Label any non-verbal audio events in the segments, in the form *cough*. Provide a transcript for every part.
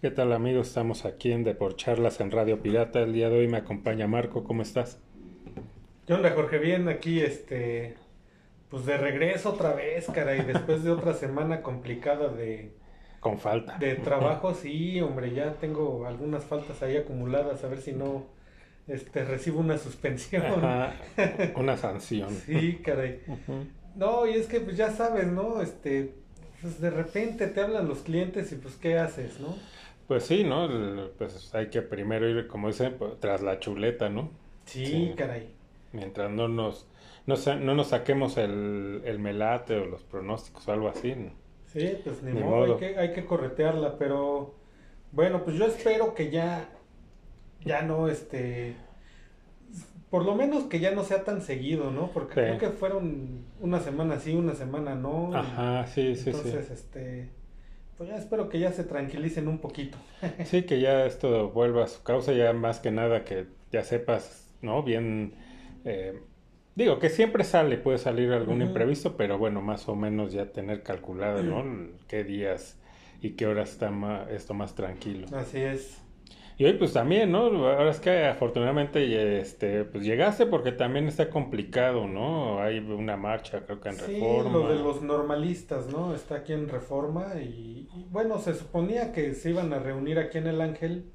¿Qué tal amigos? Estamos aquí en Deporcharlas en Radio Pirata. El día de hoy me acompaña Marco. ¿Cómo estás? ¿Qué onda, Jorge? Bien, aquí, este, pues de regreso otra vez, cara, y después de otra semana complicada de... Con falta. De trabajo, sí, hombre, ya tengo algunas faltas ahí acumuladas, a ver si no, este, recibo una suspensión. Ajá, *laughs* una sanción. sí, caray. No, y es que, pues ya sabes, ¿no? Este, pues de repente te hablan los clientes y pues, ¿qué haces, no? Pues sí, ¿no? Pues hay que primero ir, como dicen, pues, tras la chuleta, ¿no? Sí, caray. Mientras no nos, no, no nos saquemos el, el, melate o los pronósticos o algo así. ¿no? Sí, pues ni, modo, Hay, que, hay que corretearla, pero bueno, pues yo espero que ya, ya no, este, por lo menos que ya no sea tan seguido, ¿no? Porque creo que fueron una semana sí, una semana no. Ajá, sí, sí, sí. Entonces, este pues ya espero que ya se tranquilicen un poquito. *laughs* sí, que ya esto vuelva a su causa, ya más que nada que ya sepas, ¿no? Bien, eh, digo que siempre sale, puede salir algún imprevisto, pero bueno, más o menos ya tener calculado, ¿no? Qué días y qué horas está más, esto más tranquilo. Así es. Y hoy pues también, ¿no? Ahora es que afortunadamente este, pues llegaste porque también está complicado, ¿no? Hay una marcha creo que en sí, Reforma. lo de los normalistas, ¿no? Está aquí en Reforma y, bueno, se suponía que se iban a reunir aquí en el Ángel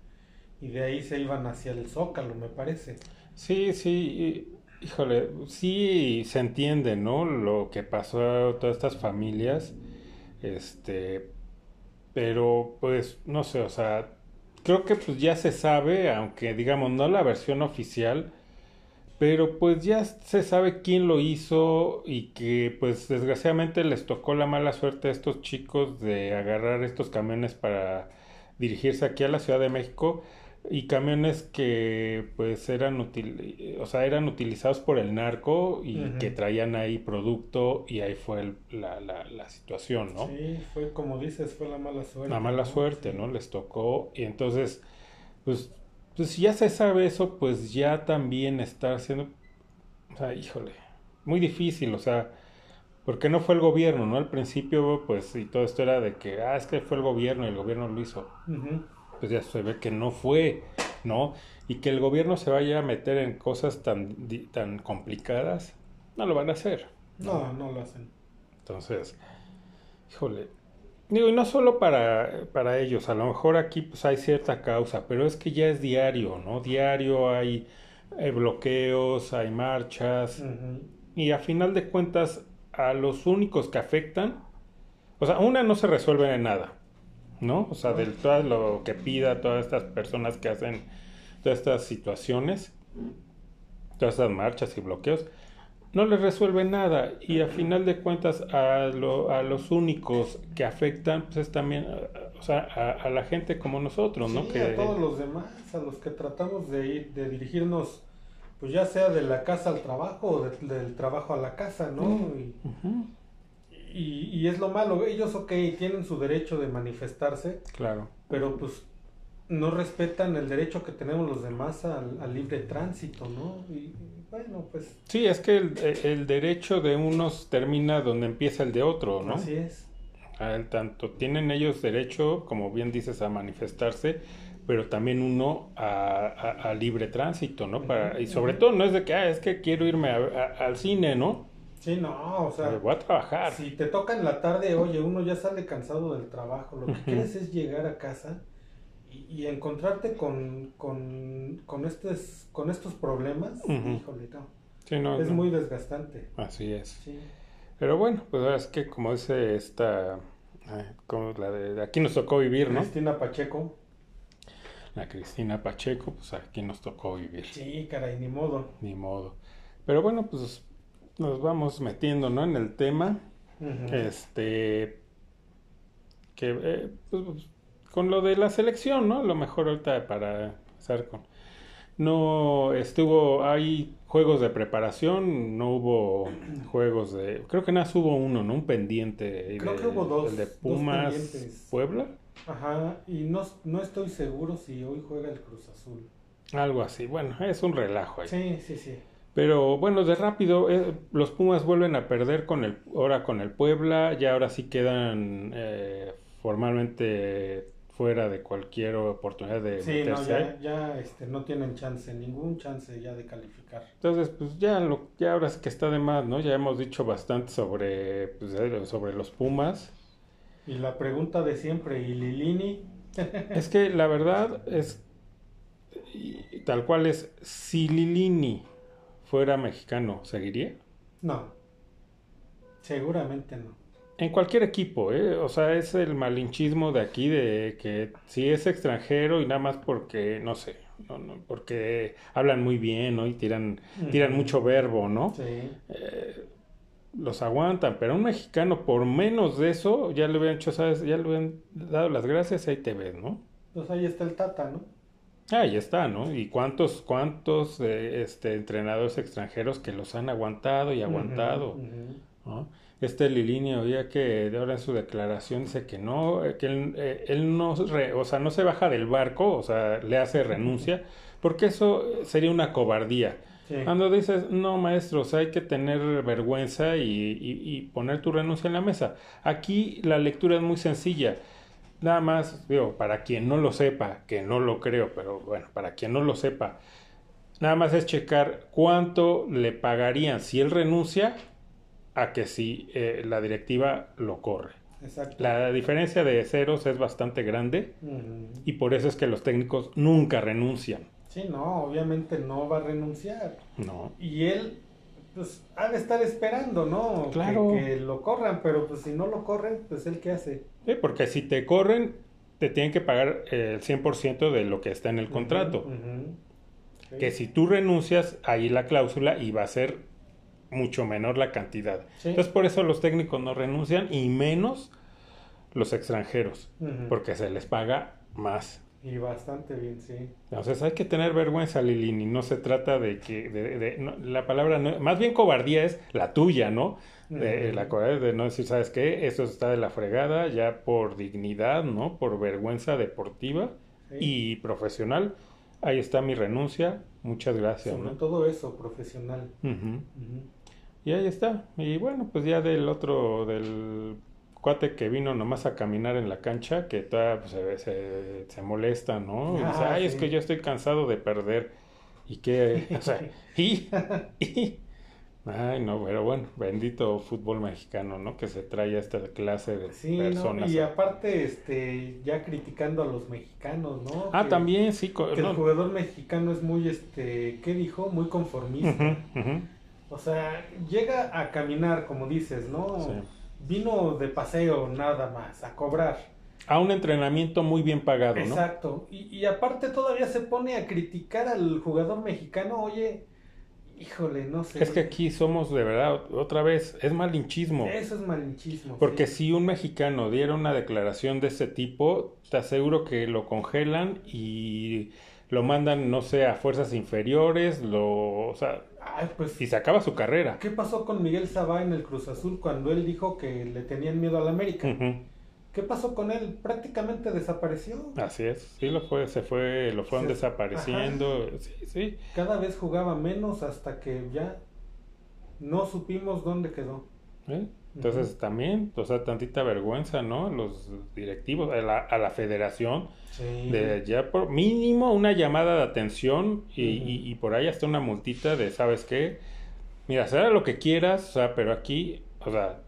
y de ahí se iban hacia el Zócalo, me parece. Sí, sí, híjole, sí se entiende, ¿no? Lo que pasó a todas estas familias, este, pero pues, no sé, o sea creo que pues ya se sabe, aunque digamos no la versión oficial, pero pues ya se sabe quién lo hizo y que pues desgraciadamente les tocó la mala suerte a estos chicos de agarrar estos camiones para dirigirse aquí a la Ciudad de México y camiones que pues eran util o sea eran utilizados por el narco y que traían ahí producto y ahí fue la, la, la, situación no sí fue como dices fue la mala suerte la mala suerte no les tocó y entonces pues pues si ya se sabe eso pues ya también está haciendo o sea híjole muy difícil o sea porque no fue el gobierno no al principio pues y todo esto era de que ah es que fue el gobierno y el gobierno lo hizo pues ya se ve que no fue, ¿no? Y que el gobierno se vaya a meter en cosas tan, tan complicadas, no lo van a hacer. No, no, lo hacen. Entonces, híjole, digo, y no solo para, para ellos, a lo mejor aquí pues hay cierta causa, pero es que ya es diario, ¿no? Diario hay, bloqueos, hay marchas, y a final de cuentas, a los únicos que afectan, o sea, una no se resuelve en nada. ¿No? O sea, de todo lo que pida todas estas personas que hacen todas estas situaciones, todas estas marchas y bloqueos, no les resuelve nada. Y a final de cuentas a, a los únicos que afectan pues es también o sea a, la gente como nosotros no que a todos los demás a los que tratamos de ir de dirigirnos pues ya sea de la casa al trabajo o del trabajo a la casa no y, y, y, es lo malo, ellos ok, tienen su derecho de manifestarse, claro, pero pues no respetan el derecho que tenemos los demás al, libre tránsito, ¿no? Y bueno, pues... Sí, es que el, el, derecho de unos termina donde empieza el de otro, ¿no? Así es. Al tanto tienen ellos derecho, como bien dices, a manifestarse, pero también uno a, a, libre tránsito, ¿no? Para, y sobre todo no es de que, ah, es que quiero irme al cine, ¿no? Sí, no, o sea. Me voy a trabajar. Si te toca en la tarde, oye, uno ya sale cansado del trabajo. Lo que quieres es llegar a casa y, encontrarte con, con, con, estos, con estos problemas. Híjole, no. es muy desgastante. Así es. Sí. Pero bueno, pues ahora es que como dice esta. Como la de, aquí nos tocó vivir, ¿no? Cristina Pacheco. La Cristina Pacheco, pues aquí nos tocó vivir. Sí, caray, ni modo. Ni modo. Pero bueno, pues nos vamos metiendo, ¿no? En el tema. Este. Que, eh, pues, con lo de la selección, ¿no? lo mejor ahorita para empezar con. No estuvo, hay juegos de preparación, no hubo juegos de. Creo que nada, hubo uno, ¿no? Un pendiente. Creo que hubo dos. El de Pumas, Puebla. Ajá, y no, no estoy seguro si hoy juega el Cruz Azul. Algo así, bueno, es un relajo ahí. Sí, sí, sí. Pero bueno, de rápido, eh, los Pumas vuelven a perder con el, ahora con el Puebla, ya ahora sí quedan eh, formalmente fuera de cualquier oportunidad de sí, no, ya, ya este, no tienen chance, ningún chance ya de calificar. Entonces, pues ya, lo, ya ahora es que está de más, ¿no? Ya hemos dicho bastante sobre, pues, sobre los Pumas. Y la pregunta de siempre, ¿y Lilini? *laughs* es que la verdad es, tal cual es, si Lilini fuera mexicano, ¿seguiría? No, seguramente no. En cualquier equipo, ¿eh? O sea, es el malinchismo de aquí de que si es extranjero y nada más porque, no sé, no, no, porque hablan muy bien, ¿no? Y tiran, tiran mucho verbo, ¿no? Sí. Eh, los aguantan, pero a un mexicano por menos de eso ya le hubieran hecho, ¿sabes? Ya le hubieran dado las gracias, ahí te ves, ¿no? Pues ahí está el Tata, ¿no? Ahí está, ¿no? Y cuántos, cuántos eh, este, entrenadores extranjeros que los han aguantado y aguantado, ¿no? Este Lilini oía que de ahora en su declaración dice que no, eh, que él, eh, no, o sea, no se baja del barco, o sea, le hace renuncia, porque eso sería una cobardía. Cuando dices, no, maestros, hay que tener vergüenza y, y, poner tu renuncia en la mesa. Aquí la lectura es muy sencilla. Nada más, digo, para quien no lo sepa, que no lo creo, pero bueno, para quien no lo sepa, nada más es checar cuánto le pagarían si él renuncia a que si eh, la directiva lo corre. Exacto. La diferencia de ceros es bastante grande y por eso es que los técnicos nunca renuncian. Sí, no, obviamente no va a renunciar. No. Y él, pues, ha de estar esperando, ¿no? Claro. Que, lo corran, pero pues si no lo corren, pues él qué hace. Sí, porque si te corren, te tienen que pagar el 100% de lo que está en el contrato. Que si tú renuncias, ahí la cláusula y va a ser mucho menor la cantidad. Entonces por eso los técnicos no renuncian y menos los extranjeros, porque se les paga más. Y bastante bien, sí. Entonces hay que tener vergüenza, Lilini. No se trata de que. De, la palabra. más bien cobardía es la tuya, ¿no? De, La cobardía de no decir, ¿sabes qué? Eso está de la fregada, ya por dignidad, ¿no? Por vergüenza deportiva y profesional. Ahí está mi renuncia. Muchas gracias. Sobre todo eso, profesional. Y ahí está. Y bueno, pues ya del otro, del cuate que vino nomás a caminar en la cancha, que todavía pues, se, se, molesta, ¿no? Dice, ah, ay, es que yo estoy cansado de perder. Y que, o sea, *laughs* y, y, ay, no, pero bueno, bendito fútbol mexicano, ¿no? Que se trae a esta clase de sí, personas. y aparte, este, ya criticando a los mexicanos, ¿no? Ah, también, sí. Que el jugador mexicano es muy, este, ¿qué dijo? Muy conformista. O sea, llega a caminar, como dices, ¿no? Sí vino de paseo nada más, a cobrar. A un entrenamiento muy bien pagado, ¿no? Exacto. Y, y aparte todavía se pone a criticar al jugador mexicano, oye, híjole, no sé. Es que aquí somos de verdad, otra vez, es malinchismo. Eso es malinchismo. Porque si un mexicano diera una declaración de ese tipo, te aseguro que lo congelan y lo mandan, no sé, a fuerzas inferiores, lo, o sea, pues, y se acaba su carrera. ¿Qué pasó con Miguel Sabá en el Cruz Azul cuando él dijo que le tenían miedo al América? ¿Qué pasó con él? Prácticamente desapareció. Así es, sí lo fue, se fue, lo fueron desapareciendo, sí, sí. Cada vez jugaba menos hasta que ya no supimos dónde quedó. ¿Eh? Entonces también, o sea, tantita vergüenza, ¿no? Los directivos, a la, a la federación, de ya por mínimo una llamada de atención y, y, por ahí hasta una multita de, ¿sabes qué? Mira, será lo que quieras, o sea, pero aquí, o sea,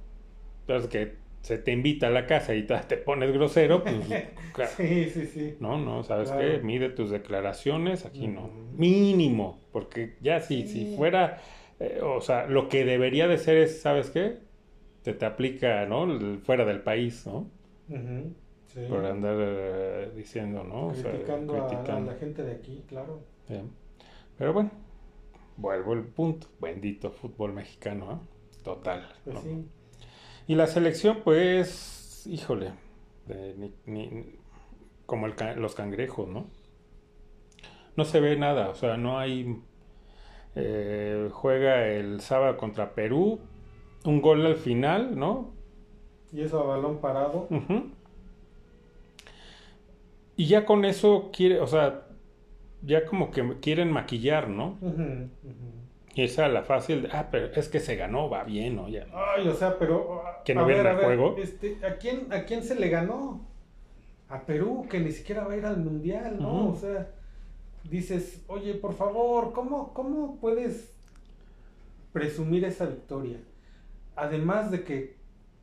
sabes que se te invita a la casa y *laughs* te pones grosero, pues, *laughs* sí, sí, sí. No, no, ¿sabes qué? Mide tus declaraciones, aquí no. Mínimo, porque ya si, si fuera, eh, o sea, lo que debería de ser es, ¿sabes qué? Te, te aplica, ¿no? fuera del país, ¿no? Por andar eh, diciendo, ¿no? Criticando, a, la gente de aquí, claro. Pero bueno, vuelvo al punto. Bendito fútbol mexicano, ¿eh? Total. Pues sí. Y la selección, pues, híjole, como el, los cangrejos, ¿no? No se ve nada, o sea, no hay... Eh, juega el sábado contra Perú, un gol al final, ¿no? Y eso a balón parado. Y ya con eso quiere, o sea, ya como que quieren maquillar, ¿no? Y esa la fácil, ah, pero es que se ganó, va bien, ¿no? Ya. Ay, o sea, pero... Que no viene el juego. Este, ¿a, quién, ¿A quién se le ganó? a Perú, que ni siquiera va a ir al mundial, ¿no? O sea, dices, oye, por favor, ¿cómo, ¿cómo puedes presumir esa victoria? Además de que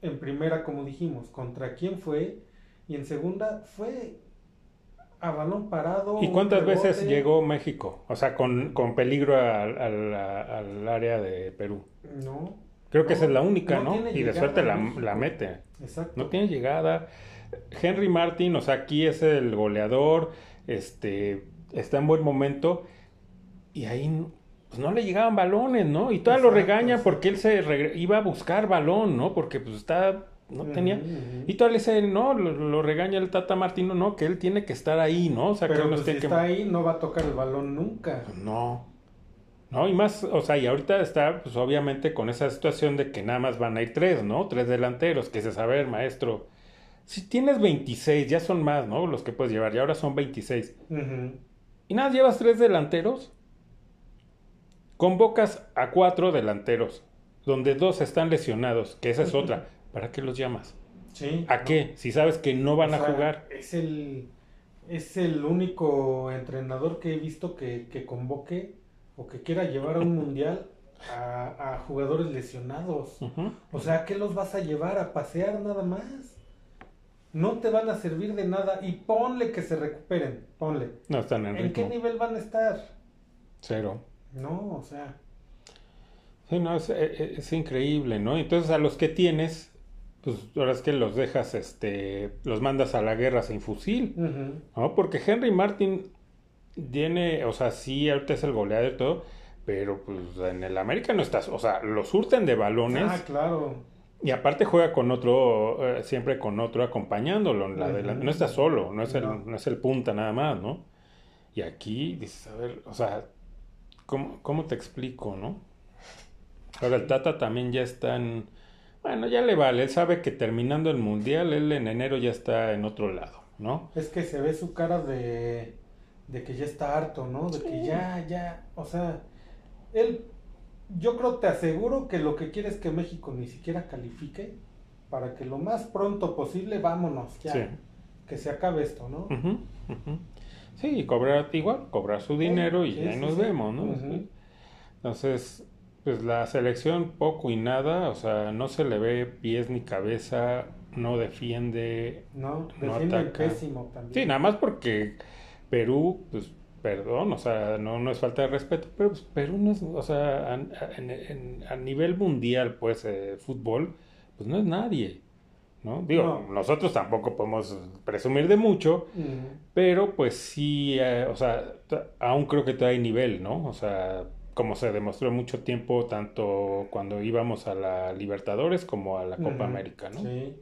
en primera, como dijimos, contra quién fue, y en segunda fue a balón parado. ¿Y cuántas veces llegó México? O sea, con, peligro al, área de Perú. No. Creo que esa es la única, ¿no? Y de suerte la, la, mete. Exacto. No tiene llegada. Henry Martin, o sea, aquí es el goleador, este, está en buen momento y ahí pues no le llegaban balones, ¿no? Y todavía lo regaña porque él se iba a buscar balón, ¿no? Porque pues está no tenía. Y todavía le dice, no, lo, regaña el Tata Martino, no, que él tiene que estar ahí, ¿no? O sea, Pero que no pues, si está ahí, no va a tocar el balón nunca. Pues, no. No, y más, o sea, y ahorita está, pues obviamente con esa situación de que nada más van a ir tres, ¿no? Tres delanteros, que es saber, maestro, si tienes 26, ya son más, ¿no? Los que puedes llevar, y ahora son 26. Y nada, llevas tres delanteros. Convocas a cuatro delanteros, donde dos están lesionados, que esa es otra. ¿Para qué los llamas? Sí. ¿A qué? Si sabes que no van a jugar. Es el, es el único entrenador que he visto que, que convoque o que quiera llevar a un mundial a, a jugadores lesionados. O sea, ¿qué los vas a llevar a pasear nada más? no te van a servir de nada y ponle que se recuperen, ponle. No están en ¿En qué nivel van a estar? Cero. No, o sea. Sí, no, es, e, e, es, increíble, ¿no? Entonces a los que tienes, pues ahora es que los dejas, este, los mandas a la guerra sin fusil, ¿no? Porque Henry Martin tiene, o sea, sí, ahorita es el goleador y todo, pero pues en el América no estás, o sea, los surten de balones. Ah, claro. Y aparte juega con otro, eh, siempre con otro acompañándolo. la No está solo, no es, el, no. es el punta nada más, ¿no? Y aquí dices, a ver, o sea, ¿cómo, cómo te explico, no? Ahora el Tata también ya está en... Bueno, ya le vale, él sabe que terminando el Mundial, él en enero ya está en otro lado, ¿no? Es que se ve su cara de, de que ya está harto, ¿no? De que ya, ya, o sea, él yo creo, te aseguro que lo que quiere es que México ni siquiera califique para que lo más pronto posible vámonos ya. Que se acabe esto, ¿no? Sí, cobrar igual, cobrar su dinero y ahí nos vemos, ¿no? Entonces, pues la selección poco y nada, o sea, no se le ve pies ni cabeza, no defiende, no, defiende pésimo también. Sí, nada más porque Perú, pues perdón, o sea, no, no es falta de respeto, pero pues, Perú no es, o sea, a, nivel mundial, pues, eh, fútbol, pues no es nadie, ¿no? Digo, nosotros tampoco podemos presumir de mucho, pero pues sí, eh, o sea, aún creo que todavía hay nivel, ¿no? O sea, como se demostró mucho tiempo, tanto cuando íbamos a la Libertadores como a la Copa América, ¿no? Sí.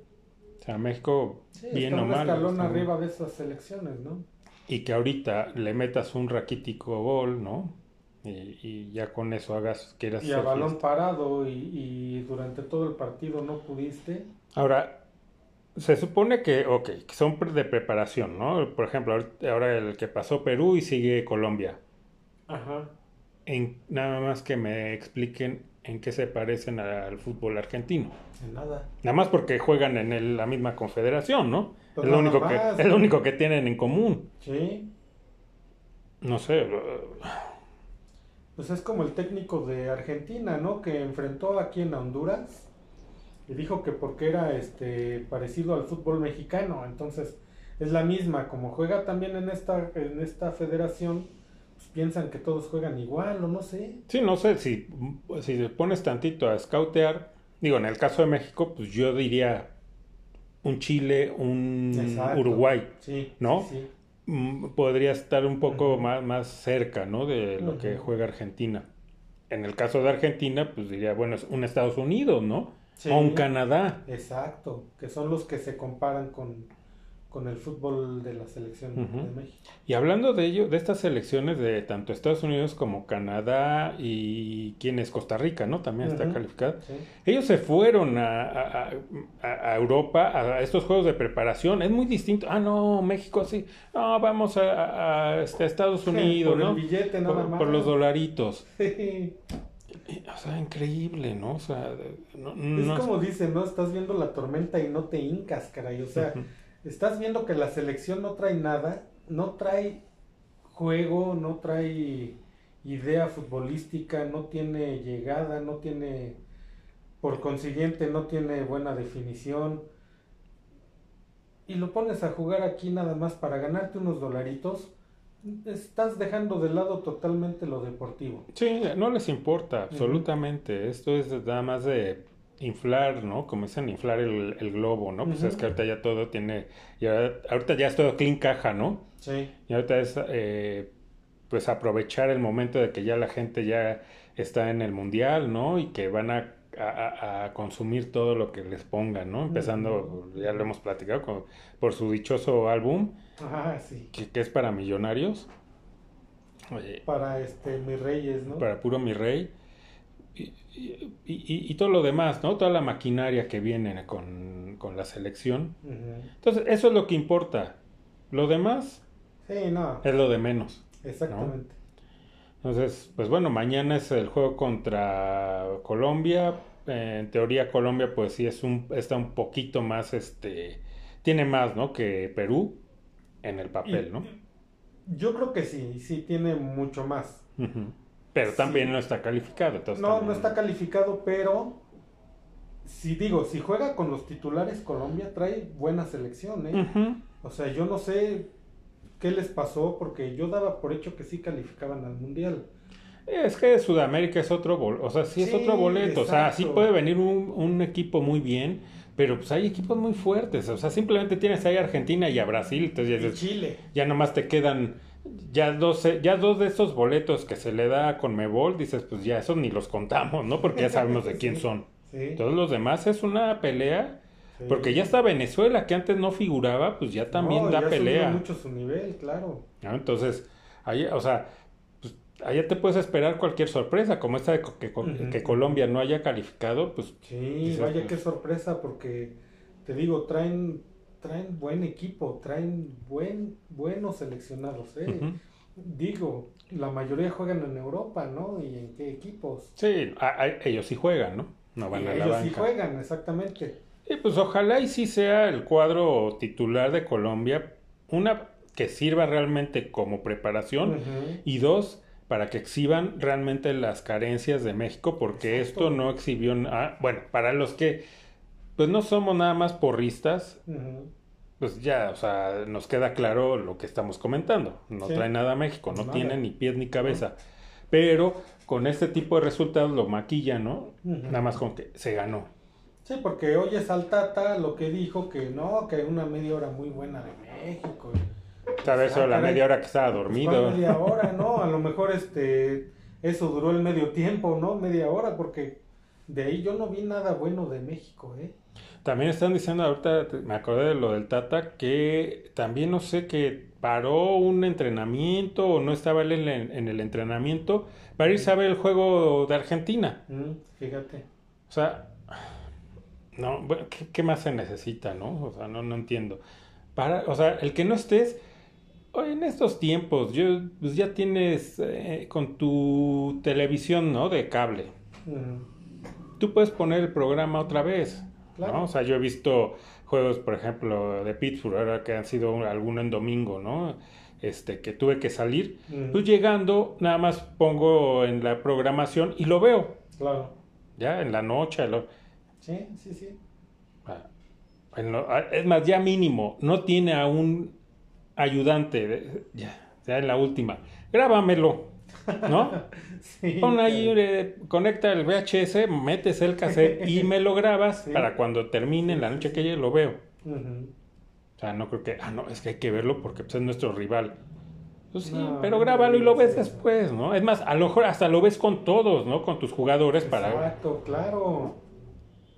O sea, México, bien o mal. escalón arriba de esas selecciones, ¿no? y que ahorita le metas un raquítico gol, ¿no? Y, ya con eso hagas quieras y a balón parado y, durante todo el partido no pudiste ahora se supone que ok que son de preparación no por ejemplo ahora el que pasó Perú y sigue Colombia ajá en nada más que me expliquen en qué se parecen al fútbol argentino en nada nada más porque juegan en la misma confederación no es lo, único que, es lo único que tienen en común. Sí. No sé. Pues es como el técnico de Argentina, ¿no? Que enfrentó aquí en Honduras y dijo que porque era este parecido al fútbol mexicano, entonces es la misma, como juega también en esta en esta federación, pues piensan que todos juegan igual o no sé. Sí, no sé si si te pones tantito a scoutear, digo, en el caso de México, pues yo diría un Chile, un Uruguay, ¿no? Mm, podría estar un poco más, más cerca, ¿no? De lo que juega Argentina. En el caso de Argentina, pues diría, bueno, es un Estados Unidos, ¿no? O un Canadá. Exacto, que son los que se comparan con, con el fútbol de la selección de México. Y hablando de ello, de estas selecciones de tanto Estados Unidos como Canadá y quién es Costa Rica, ¿no? También está calificada. Ellos se fueron a, a, Europa a estos juegos de preparación. Es muy distinto. Ah, no, México sí. No, vamos a, este, Estados Unidos, por ¿no? El billete nada por, más. por los dolaritos. O sea, increíble, ¿no? O sea, no, es como dicen, ¿no? Estás viendo la tormenta y no te hincas, caray. O sea, estás viendo que la selección no trae nada, no trae juego, no trae idea futbolística, no tiene llegada, no tiene, por consiguiente, no tiene buena definición. Y lo pones a jugar aquí nada más para ganarte unos dolaritos, estás dejando de lado totalmente lo deportivo. Sí, no les importa absolutamente. Esto es nada más de inflar, ¿no? Como dicen, inflar el, globo, ¿no? Pues es que ahorita ya todo tiene, ya, ahorita ya es todo clean caja, ¿no? Sí. Y ahorita es, eh, pues aprovechar el momento de que ya la gente ya está en el mundial, ¿no? Y que van a, a, consumir todo lo que les pongan, ¿no? Empezando, ya lo hemos platicado, con, por su dichoso álbum, Sí. que, que es para millonarios. para este, mis reyes, ¿no? Para puro mi rey y, y, todo lo demás, ¿no? Toda la maquinaria que viene con, con la selección. Entonces, eso es lo que importa. Lo demás sí, no. es lo de menos. Exactamente. Entonces, pues bueno, mañana es el juego contra Colombia. en teoría, Colombia, pues sí es un, está un poquito más, este, tiene más, ¿no? Que Perú en el papel, ¿no? Yo creo que sí, sí tiene mucho más. Pero también no está calificado. Entonces no, no está calificado, pero si digo, si juega con los titulares Colombia trae buena selección, ¿eh? O sea, yo no sé qué les pasó porque yo daba por hecho que sí calificaban al Mundial. Es que Sudamérica es otro boleto, o sea, sí es otro boleto, o sea, sí puede venir un, un, equipo muy bien, pero pues hay equipos muy fuertes, o sea, simplemente tienes ahí a Argentina y a Brasil, entonces y Chile. Ya nomás te quedan ya dos, ya dos de esos boletos que se le da con Mebol, dices, pues ya esos ni los contamos, ¿no? Porque ya *laughs* sabemos de quién son. Todos los demás es una pelea. Porque ya está Venezuela, que antes no figuraba, pues ya también da pelea. mucho su nivel, claro. Entonces, ahí, o sea, allá te puedes esperar cualquier sorpresa, como esta de que, que Colombia no haya calificado, pues... Sí, vaya pues qué sorpresa, porque te digo, traen traen buen equipo, traen buen, buenos seleccionados, ¿eh? Digo, la mayoría juegan en Europa, ¿no? ¿Y en qué equipos? Sí, ellos sí juegan, ¿no? No van a la ellos sí juegan, exactamente. Y pues ojalá y sí sea el cuadro titular de Colombia, una que sirva realmente como preparación y dos, para que exhiban realmente las carencias de México, porque esto no exhibió, nada, bueno, para los que pues no somos nada más porristas, pues ya, o sea, nos queda claro lo que estamos comentando. No trae nada a México, no tiene ni pies ni cabeza. Pero con este tipo de resultados lo maquilla, ¿no? Nada más con que se ganó. Sí, porque oye Saltata lo que dijo que no, que una media hora muy buena de México. Sabes, eso la media hora que estaba pues, dormido. media *laughs* hora, ¿no? A lo mejor este eso duró el medio tiempo, ¿no? Media hora, porque de ahí yo no vi nada bueno de México, ¿eh? También están diciendo ahorita, me acordé de lo del Tata, que también no sé que paró un entrenamiento o no estaba él en, el entrenamiento para irse a ver el juego de Argentina. Mm, fíjate. O sea, no, bueno, ¿qué, más se necesita, no? O sea, no, no entiendo. Para, o sea, el que no estés, en estos tiempos, yo, pues ya tienes eh, con tu televisión, ¿no? De cable. Tú puedes poner el programa otra vez. ¿no? O sea, yo he visto juegos, por ejemplo, de Pittsburgh, ahora que han sido alguno en domingo, ¿no? Este, que tuve que salir. Pues llegando, nada más pongo en la programación y lo veo. Claro. Ya, en la noche. Lo... Sí, sí, sí. Ah, ah, es más, ya mínimo, no tiene a un ayudante, ya, ya en la última. Grábamelo. ¿no? *laughs* Pon ahí, eh, conecta el VHS, metes el cassette y me lo grabas *laughs* para cuando termine la noche que llegue lo veo. O sea, no creo que, ah, no, es que hay que verlo porque pues, es nuestro rival. Pues sí, pero grábalo y lo ves después, ¿no? Es más, a lo mejor hasta lo ves con todos, ¿no? Con tus jugadores para... Exacto, claro.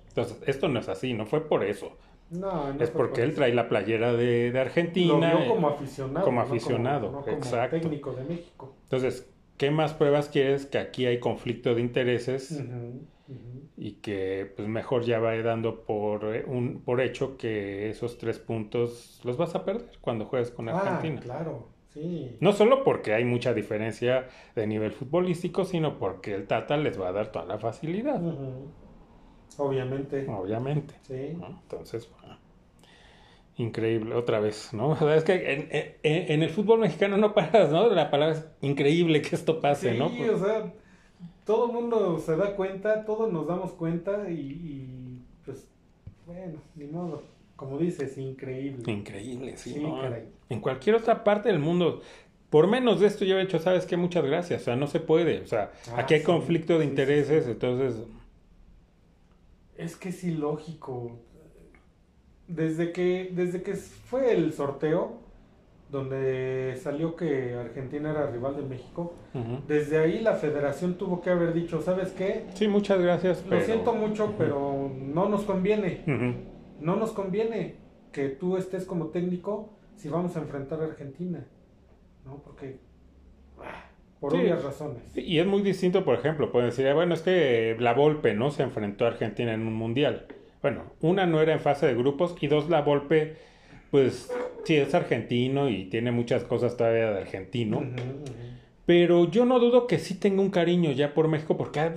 Entonces, esto no es así, no fue por eso. No, es porque él trae la playera de, de Argentina. Lo como aficionado. Como aficionado, como, exacto. técnico de México. Entonces, ¿qué más pruebas quieres que aquí hay conflicto de intereses y que pues mejor ya va dando por eh, un por hecho que esos tres puntos los vas a perder cuando juegues con ah, Argentina? claro, sí. No solo porque hay mucha diferencia de nivel futbolístico, sino porque el Tata les va a dar toda la facilidad. Obviamente. Obviamente. Sí. Entonces, Increíble, otra vez, ¿no? *laughs* O sea, es que en, el fútbol mexicano no paras, ¿no? La palabra es increíble que esto pase, ¿no? Sí, o sea, todo el mundo se da cuenta, todos nos damos cuenta y, pues, bueno, ni modo. Como dices, increíble. Increíble, sí. ¿no? En cualquier otra parte del mundo, por menos de esto yo he hecho, ¿sabes qué? Muchas gracias. O sea, no se puede. O sea, ah, aquí hay conflicto de intereses, entonces... Es que es ilógico desde que, desde que fue el sorteo, donde salió que Argentina era rival de México, desde ahí la federación tuvo que haber dicho, ¿sabes qué? Sí, muchas gracias. Lo siento mucho, pero no nos conviene. No nos conviene que tú estés como técnico si vamos a enfrentar a Argentina. ¿No? Porque... Ah, por obvias razones. Y es muy distinto, por ejemplo, pueden decir, ah, bueno, es que la Volpe, ¿no? Se enfrentó a Argentina en un mundial bueno, una no era en fase de grupos y dos la Volpe, pues sí es argentino y tiene muchas cosas todavía de argentino. Pero yo no dudo que sí tenga un cariño ya por México porque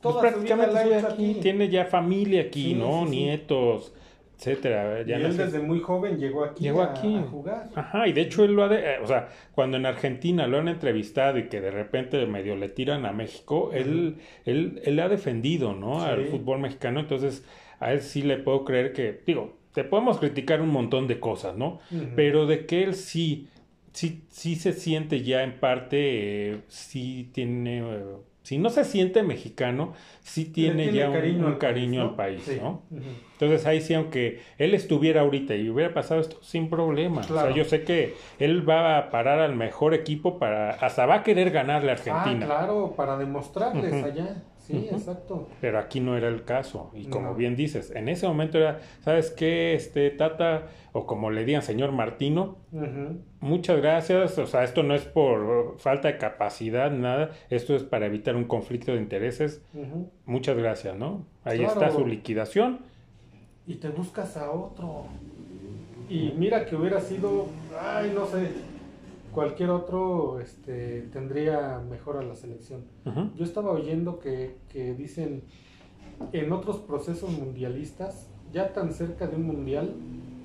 pues, prácticamente aquí, tiene ya familia aquí, ¿no? Nietos, etcétera. y él desde muy joven llegó aquí, llegó a, aquí. jugar. Ajá, y de hecho él lo ha de, eh, o sea, cuando en Argentina lo han entrevistado y que de repente medio le tiran a México, él, él, él ha defendido, ¿no? Al fútbol mexicano, entonces a él sí le puedo creer que, digo, te podemos criticar un montón de cosas, ¿no? Pero de que él sí, sí, sí se siente ya en parte, eh, sí tiene, eh, si no se siente mexicano, sí tiene, ya un, cariño, al país, ¿no? Entonces ahí sí, aunque él estuviera ahorita y hubiera pasado esto sin problema, o sea, yo sé que él va a parar al mejor equipo para, hasta va a querer ganarle a Argentina. Ah, claro, para demostrarles allá. Sí, exacto. Pero aquí no era el caso. Y como bien dices, en ese momento era, ¿sabes qué? Este Tata, o como le digan señor Martino, muchas gracias. O sea, esto no es por falta de capacidad, nada. Esto es para evitar un conflicto de intereses. Muchas gracias, ¿no? Ahí está su liquidación. Y te buscas a otro. Y mira que hubiera sido, ay, no sé, cualquier otro este, tendría mejor a la selección. Yo estaba oyendo que, dicen en otros procesos mundialistas, ya tan cerca de un mundial,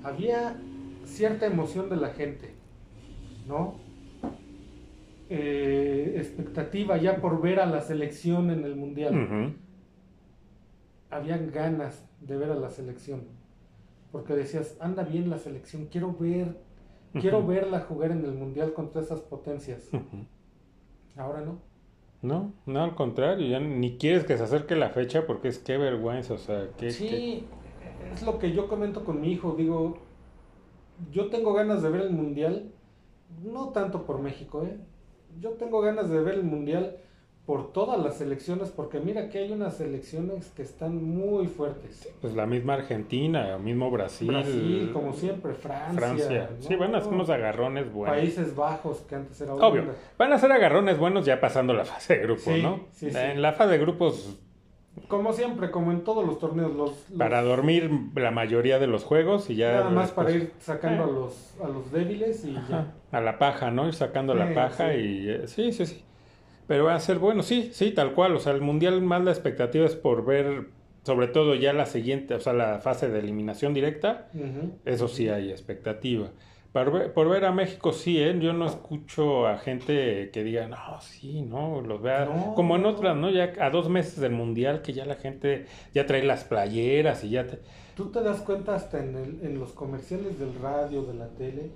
había cierta emoción de la gente, ¿no? Eh, expectativa ya por ver a la selección en el mundial. Habían ganas de ver a la selección. Porque decías, anda bien la selección, quiero ver Quiero verla jugar en el Mundial contra esas potencias. Ahora no. No, no, al contrario, ya ni quieres que se acerque la fecha porque es qué vergüenza, o sea, que... Sí, es lo que yo comento con mi hijo, digo, yo tengo ganas de ver el Mundial, no tanto por México, ¿eh? Yo tengo ganas de ver el Mundial por todas las selecciones, porque mira que hay unas selecciones que están muy fuertes. Pues la misma Argentina, el mismo Brasil. Brasil, como siempre, Francia. Francia. Sí, van a hacer unos agarrones buenos. Países Bajos, que antes era Obvio, van a ser agarrones buenos ya pasando la fase de grupos, ¿no? Sí, sí. En la fase de grupos... Como siempre, como en todos los torneos. Los, Para dormir la mayoría de los juegos y ya... Nada más para ir sacando a, eh. los, a los débiles y ya. A la paja, ¿no? Ir sacando la paja y... Eh, sí, sí, sí. Pero va a ser bueno, sí, sí, tal cual. O sea, el mundial más la expectativa es por ver, sobre todo ya la siguiente, o sea, la fase de eliminación directa. Eso sí hay expectativa. Por ver, por ver, a México sí, ¿eh? yo no escucho a gente que diga, no, sí, no, los vea como en otras, ¿no? Ya a dos meses del mundial que ya la gente ya trae las playeras y ya te... Tú te das cuenta hasta en, el, en los comerciales del radio, de la tele,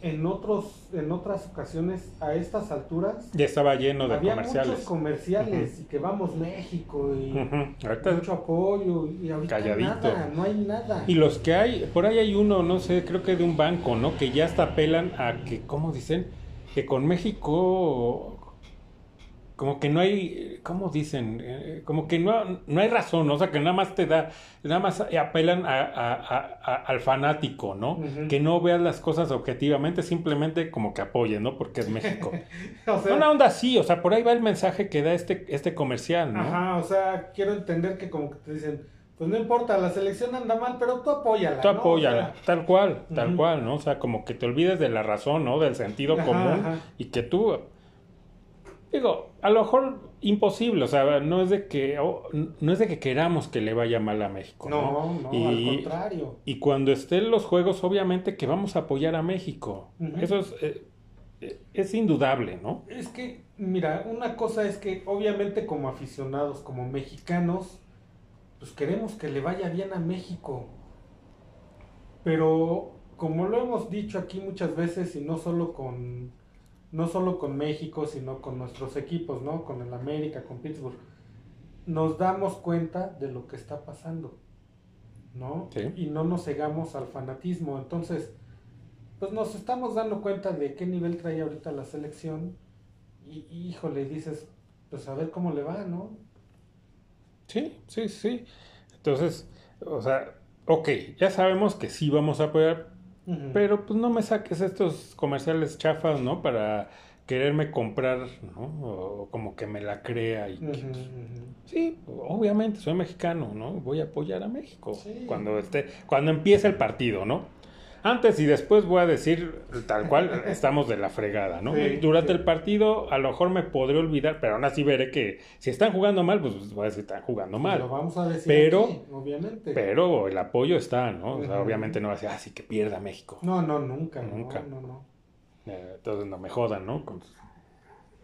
en otros en otras ocasiones a estas alturas ya estaba lleno de había comerciales. muchos comerciales y que vamos México y mucho apoyo y ahorita nada no hay nada. Y los que hay por ahí hay uno no sé creo que de un banco no que ya hasta apelan a que cómo dicen que con México como que no hay, ¿cómo dicen? Eh, como que no, no hay razón, o sea, que nada más te da, nada más apelan a, al fanático, ¿no? Que no veas las cosas objetivamente, simplemente como que apoyen, ¿no? Porque es México. *laughs* o sea, Una onda así, o sea, por ahí va el mensaje que da este, este comercial, ¿no? Ajá, o sea, quiero entender que como que te dicen, pues no importa, la selección anda mal, pero tú apóyala. Tú apóyala, tal cual, tal cual, ¿no? O sea, como que te olvides de la razón, ¿no? Del sentido común y que tú Digo, a lo mejor imposible, o sea, no es de que no es de que queramos que le vaya mal a México. No, no, al contrario. Y cuando estén los juegos, obviamente que vamos a apoyar a México. Eso es, eh, eh, es indudable, ¿no? Es que, mira, una cosa es que obviamente como aficionados, como mexicanos, pues queremos que le vaya bien a México. Pero como lo hemos dicho aquí muchas veces y no solo con no solo con México, sino con nuestros equipos, ¿no? Con el América, con Pittsburgh. Nos damos cuenta de lo que está pasando, ¿no? Y no nos cegamos al fanatismo. Entonces, pues nos estamos dando cuenta de qué nivel trae ahorita la selección. Y, híjole, dices, pues a ver cómo le va, ¿no? Sí, sí, sí. Entonces, o sea, ok, ya sabemos que sí vamos a pero pues no me saques estos comerciales chafas, ¿no? Para quererme comprar, ¿no? O como que me la crea y sí, obviamente soy mexicano, ¿no? Voy a apoyar a México cuando esté, cuando empiece el partido, ¿no? Antes y después voy a decir tal cual, *laughs* estamos de la fregada, ¿no? Durante el partido a lo mejor me podré olvidar, pero aún así veré que si están jugando mal, pues voy a decir están jugando mal. Lo vamos a decir pero, obviamente. Pero el apoyo está, ¿no? O sea, obviamente no va a decir, ah, sí que pierda México. No, no, nunca. Nunca. No, no, eh, entonces no me jodan, ¿no?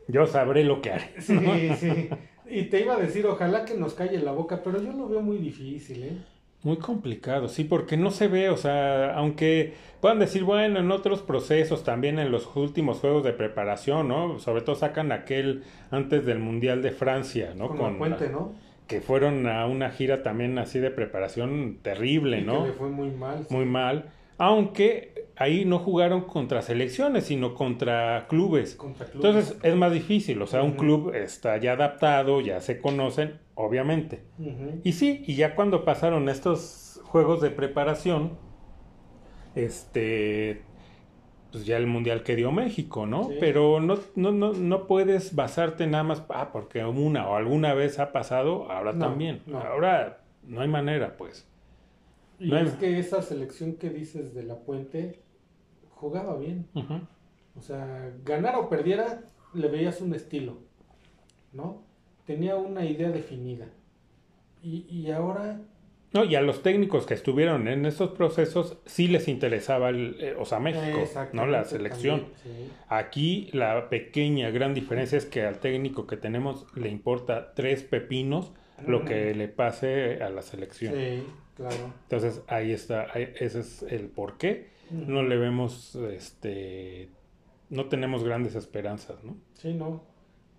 Yo sabré lo que haré. Sí, sí. Y te iba a decir, ojalá que nos calle la boca, pero yo lo veo muy difícil, ¿eh? Muy complicado, sí, porque no se ve, o sea, aunque puedan decir, bueno, en otros procesos, también en los últimos juegos de preparación, ¿no? Sobre todo sacan aquel antes del Mundial de Francia, ¿no? Con, Puente, ¿no? Que fueron a una gira también así de preparación terrible, ¿no? Que le fue muy mal. Muy mal. Aunque ahí no jugaron contra selecciones, sino contra clubes. Contra clubes. Entonces es más difícil, o sea, un club está ya adaptado, ya se conocen, obviamente. Y sí, y ya cuando pasaron estos juegos de preparación, este, pues ya el mundial que dio México, ¿no? Pero no, no, no, no puedes basarte nada más, ah, porque una o alguna vez ha pasado, ahora también. Ahora no hay manera, pues. Y es que esa selección que dices de la Puente jugaba bien. O sea, ganara o perdiera, le veías un estilo, ¿no? Tenía una idea definida. Y, y ahora... No, y a los técnicos que estuvieron en estos procesos sí les interesaba el, eh, o sea, México, ¿no? La selección. Aquí la pequeña, gran diferencia es que al técnico que tenemos le importa tres pepinos lo que le pase a la selección. Sí. Claro. Entonces ahí está, ese es el por qué. No le vemos, este, no tenemos grandes esperanzas, ¿no? Sí, no.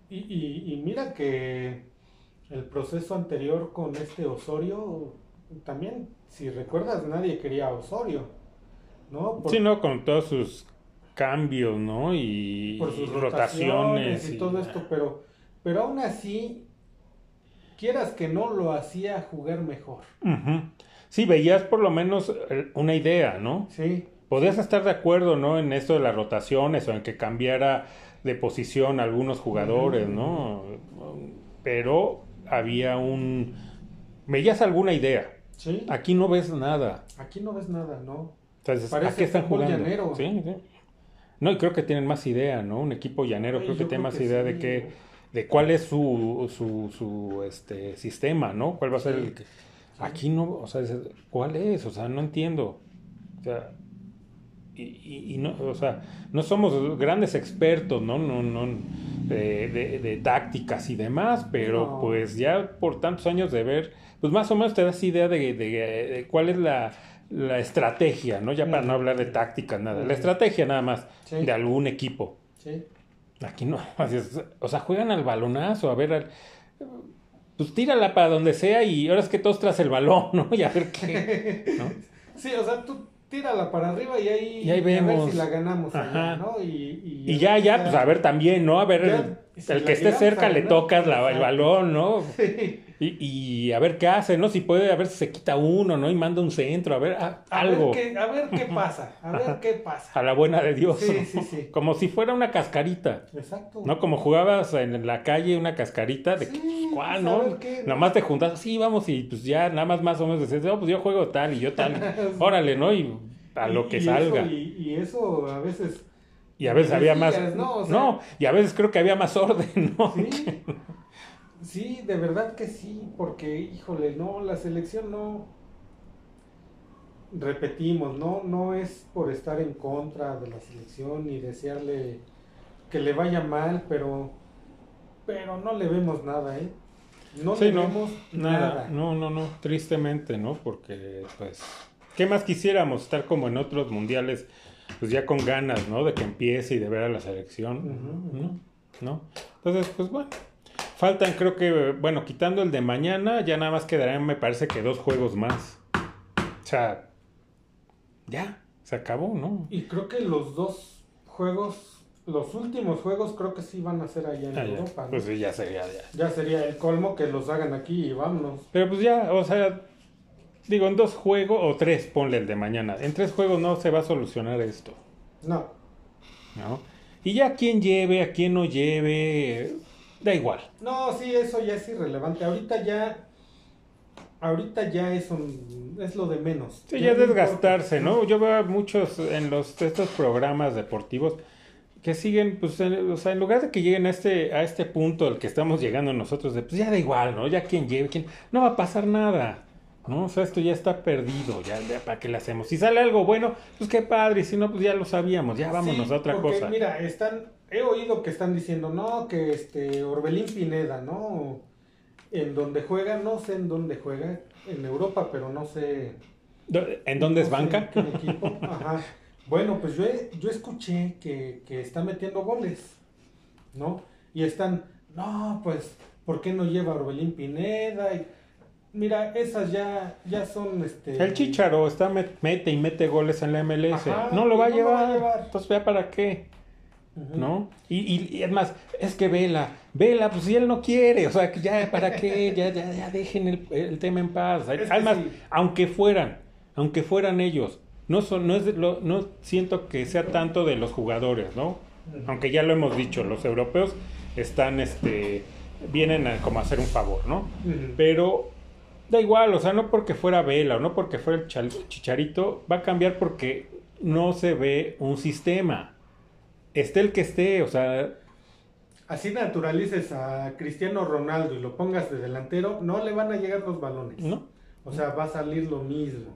Y, y, mira que el proceso anterior con este Osorio, también, si recuerdas, nadie quería a Osorio, ¿no? Sí, no, con todos sus cambios, ¿no? Y, por sus rotaciones, y, todo esto, pero, pero aún así quieras que no lo hacía jugar mejor. Sí, veías por lo menos eh, una idea, ¿no? Sí. Podías estar de acuerdo, ¿no? En esto de las rotaciones o en que cambiara de posición algunos jugadores, ¿no? Pero había un... Veías alguna idea. Sí. Aquí no ves nada. Aquí no ves nada, ¿no? Entonces, Parece ¿a están jugando? Llanero. Sí, sí. No, y creo que tienen más idea, ¿no? Un equipo llanero creo que tiene más idea de qué de cuál es su, su, su este, sistema, ¿no? ¿Cuál va a ser el que... Aquí no, o sea, ¿cuál es? O sea, no entiendo. O sea, y, y, no, o sea, no somos grandes expertos, ¿no? no, no de, de, tácticas y demás, pero pues ya por tantos años de ver, pues más o menos te das idea de, de cuál es la, la, estrategia, ¿no? Ya para no hablar de tácticas, nada, la estrategia nada más de algún equipo. Sí. Aquí no, *laughs* o sea, juegan al balonazo, a ver, pues tírala para donde sea y ahora es que todos tras el balón, *laughs* ¿no? Y a ver qué, ¿no? *laughs* Sí, o sea, tú tírala para arriba y ahí, a ver si la ganamos ¿no? Y, y, ya, ya, pues a ver también, ¿no? A ver, el, que esté cerca le tocas la, el balón, ¿no? Sí. Y, y, a ver qué hace, ¿no? Si puede, a ver si se quita uno, ¿no? Y manda un centro, a ver algo. Ver qué, a ver qué pasa, a ver qué pasa. A la buena de Dios. Sí, sí, sí. *laughs* Como si fuera una cascarita. Exacto. ¿No? Como jugabas en la calle una cascarita de ¿cuál, no? Nada más te juntas, sí, vamos, y pues ya nada más más o menos decías, oh, pues yo juego tal y yo tal. *laughs* Órale, ¿no? Y a lo que salga. y, y eso a veces Y a veces había más... ¿no? y a veces creo que había más orden, ¿no? Sí. *laughs* sí, de verdad que sí, porque, híjole, no, la selección no... Repetimos, no, no es por estar en contra de la selección ni desearle que le vaya mal, pero, pero no le vemos nada, ¿eh? No le vemos nada. No, no, no, tristemente, ¿no? Porque, pues, ¿qué más quisiéramos? Estar como en otros mundiales pues ya con ganas, ¿no? De que empiece y de ver a la selección, ¿no? Entonces, pues bueno, faltan creo que, bueno, quitando el de mañana, ya nada más quedarán, me parece que dos juegos más. O sea, ya, se acabó, ¿no? Y creo que los dos juegos, los últimos juegos creo que sí van a ser allá en ah, Europa. ¿no? Pues sí, ya sería, ya. Ya sería el colmo que los hagan aquí y vámonos. Pero pues ya, o sea, Digo, en dos juegos o tres, ponle el de mañana. En tres juegos no se va a solucionar esto. No. ¿No? Y ya quien lleve, a quien no lleve, da igual. No, sí, eso ya es irrelevante. Ahorita ya, ahorita ya es, es lo de menos. Sí, ya, desgastarse, ¿no? Yo veo muchos en los estos programas deportivos que siguen, pues, o sea, en lugar de que lleguen a este, a este punto al que estamos llegando nosotros, de, pues ya da igual, ¿no? Ya quien lleve, quien, no va a pasar nada. ¿no? O sea, esto ya está perdido, ya, ¿para qué le hacemos? Si sale algo bueno, pues qué padre, si no, pues ya lo sabíamos, ya vámonos a otra cosa. Mira, están, he oído que están diciendo, no, que este Orbelín Pineda, ¿no? En donde juega, no sé en dónde juega, en Europa, pero no sé. ¿En dónde es banca? En equipo, ajá. Bueno, pues yo, yo escuché que, que está metiendo goles, ¿no? Y están, no, pues, ¿por qué no lleva Orbelín Pineda? Y, Mira, esas ya, ya son este. El Chicharo está mete y mete goles en la MLS. no lo va a, llevar. Entonces vea para qué. ¿No? Y, y, es más, es que Vela, Vela, pues si él no quiere, o sea, ya para qué, ya, ya, ya dejen el, el, tema en paz. Además, aunque fueran, aunque fueran ellos, no son, no es lo, no siento que sea tanto de los jugadores, ¿no? Aunque ya lo hemos dicho, los europeos están, este, vienen a, como a hacer un favor, ¿no? Pero da igual, o sea, no porque fuera Vela o no porque fuera el Chicharito, va a cambiar porque no se ve un sistema. Esté el que esté, o sea... Así naturalices a Cristiano Ronaldo y lo pongas de delantero, no le van a llegar los balones. No. O sea, va a salir lo mismo.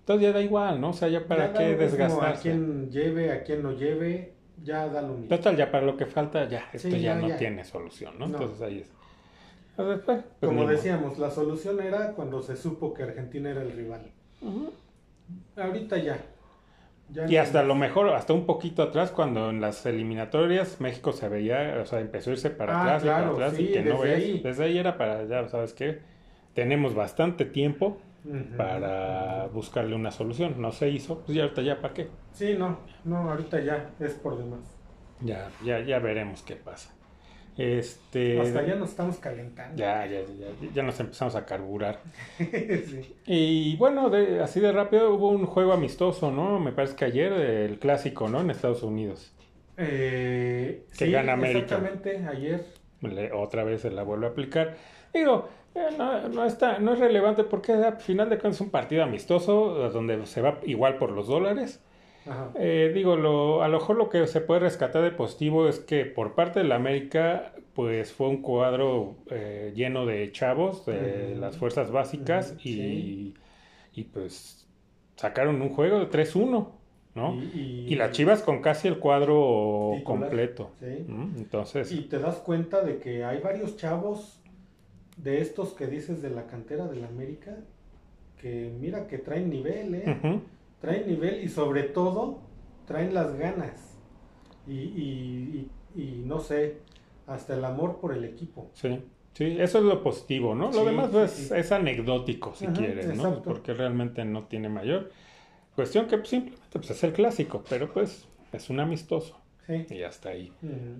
Entonces ya da igual, ¿no? O sea, ya para qué desgastarse. A quien lleve, a quien no lleve, ya da lo mismo. Total, ya para lo que falta, ya, esto ya, no tiene solución, ¿no? Entonces ahí es. Pues, Como decíamos, la solución era cuando se supo que Argentina era el rival. Ahorita ya. Y hasta lo mejor, hasta un poquito atrás, cuando en las eliminatorias México se veía, o sea, empezó a irse para ah, atrás y para atrás y que no ves. Desde ahí era para allá, ¿sabes qué? Tenemos bastante tiempo para buscarle una solución. No se hizo, pues ya ahorita ya para qué. Sí, no, no, ahorita ya es por demás. Ya, ya, ya veremos qué pasa. Este, Hasta ya nos estamos calentando. Ya, ya, ya, ya nos empezamos a carburar. *laughs* Y bueno, de, así de rápido hubo un juego amistoso, ¿no? Me parece que ayer, el clásico, ¿no? En Estados Unidos. Eh, que gana América. Exactamente, ayer. otra vez se la vuelve a aplicar. Digo, eh, no, no, está, no es relevante porque al final de cuentas es un partido amistoso donde se va igual por los dólares. Eh, digo, lo, a lo mejor lo que se puede rescatar de positivo es que por parte de la América, pues fue un cuadro eh, lleno de chavos de las fuerzas básicas y, y, pues sacaron un juego de 3-1, ¿no? Y, las Chivas con casi el cuadro completo. Entonces. Y te das cuenta de que hay varios chavos de estos que dices de la cantera de la América que mira que traen nivel, ¿eh? Traen nivel y sobre todo traen las ganas y, y, y, no sé, hasta el amor por el equipo. Sí, sí, eso es lo positivo, ¿no? lo demás pues, es anecdótico, si quieres, ¿no? Porque realmente no tiene mayor cuestión que simplemente pues, es el clásico, pero pues es un amistoso. Sí. Y hasta ahí.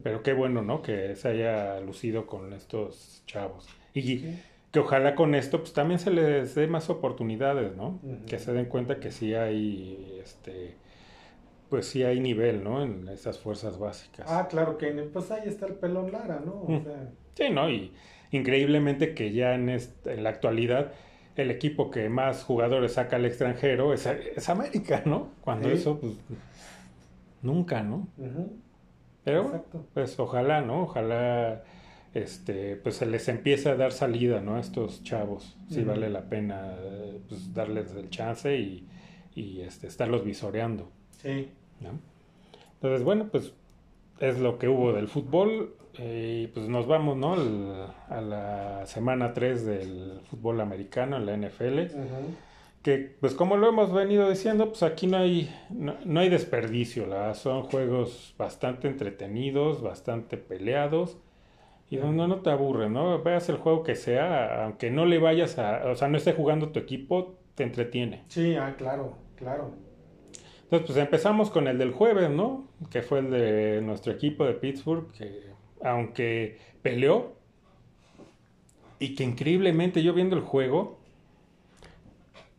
Pero qué bueno, ¿no? Que se haya lucido con estos chavos. Y que ojalá con esto pues también se les dé más oportunidades, ¿no? Que se den cuenta que sí hay, este, pues sí hay nivel, ¿no? En esas fuerzas básicas. Ah, claro que pues ahí está el pelón Lara, ¿no? O Sí, ¿no? Y increíblemente que ya en, en la actualidad el equipo que más jugadores saca al extranjero es, es América, ¿no? Cuando eso, pues... nunca, ¿no? Pero, pues ojalá, ¿no? Ojalá este, pues se les empiece a dar salida, ¿no? A estos chavos, si vale la pena pues, darles el chance y, y este, estarlos visoreando. Sí. Entonces, bueno, pues es lo que hubo del fútbol eh, y pues nos vamos, ¿no? a la semana 3 del fútbol americano en la NFL. Que, pues como lo hemos venido diciendo, pues aquí no hay, no, hay desperdicio, ¿la? son juegos bastante entretenidos, bastante peleados y donde no te aburre, ¿no? Veas el juego que sea, aunque no le vayas a, o sea, no esté jugando tu equipo, te entretiene. Sí, ah, claro, claro. Entonces, pues empezamos con el del jueves, ¿no? Que fue el de nuestro equipo de Pittsburgh, que aunque peleó, y que increíblemente yo viendo el juego,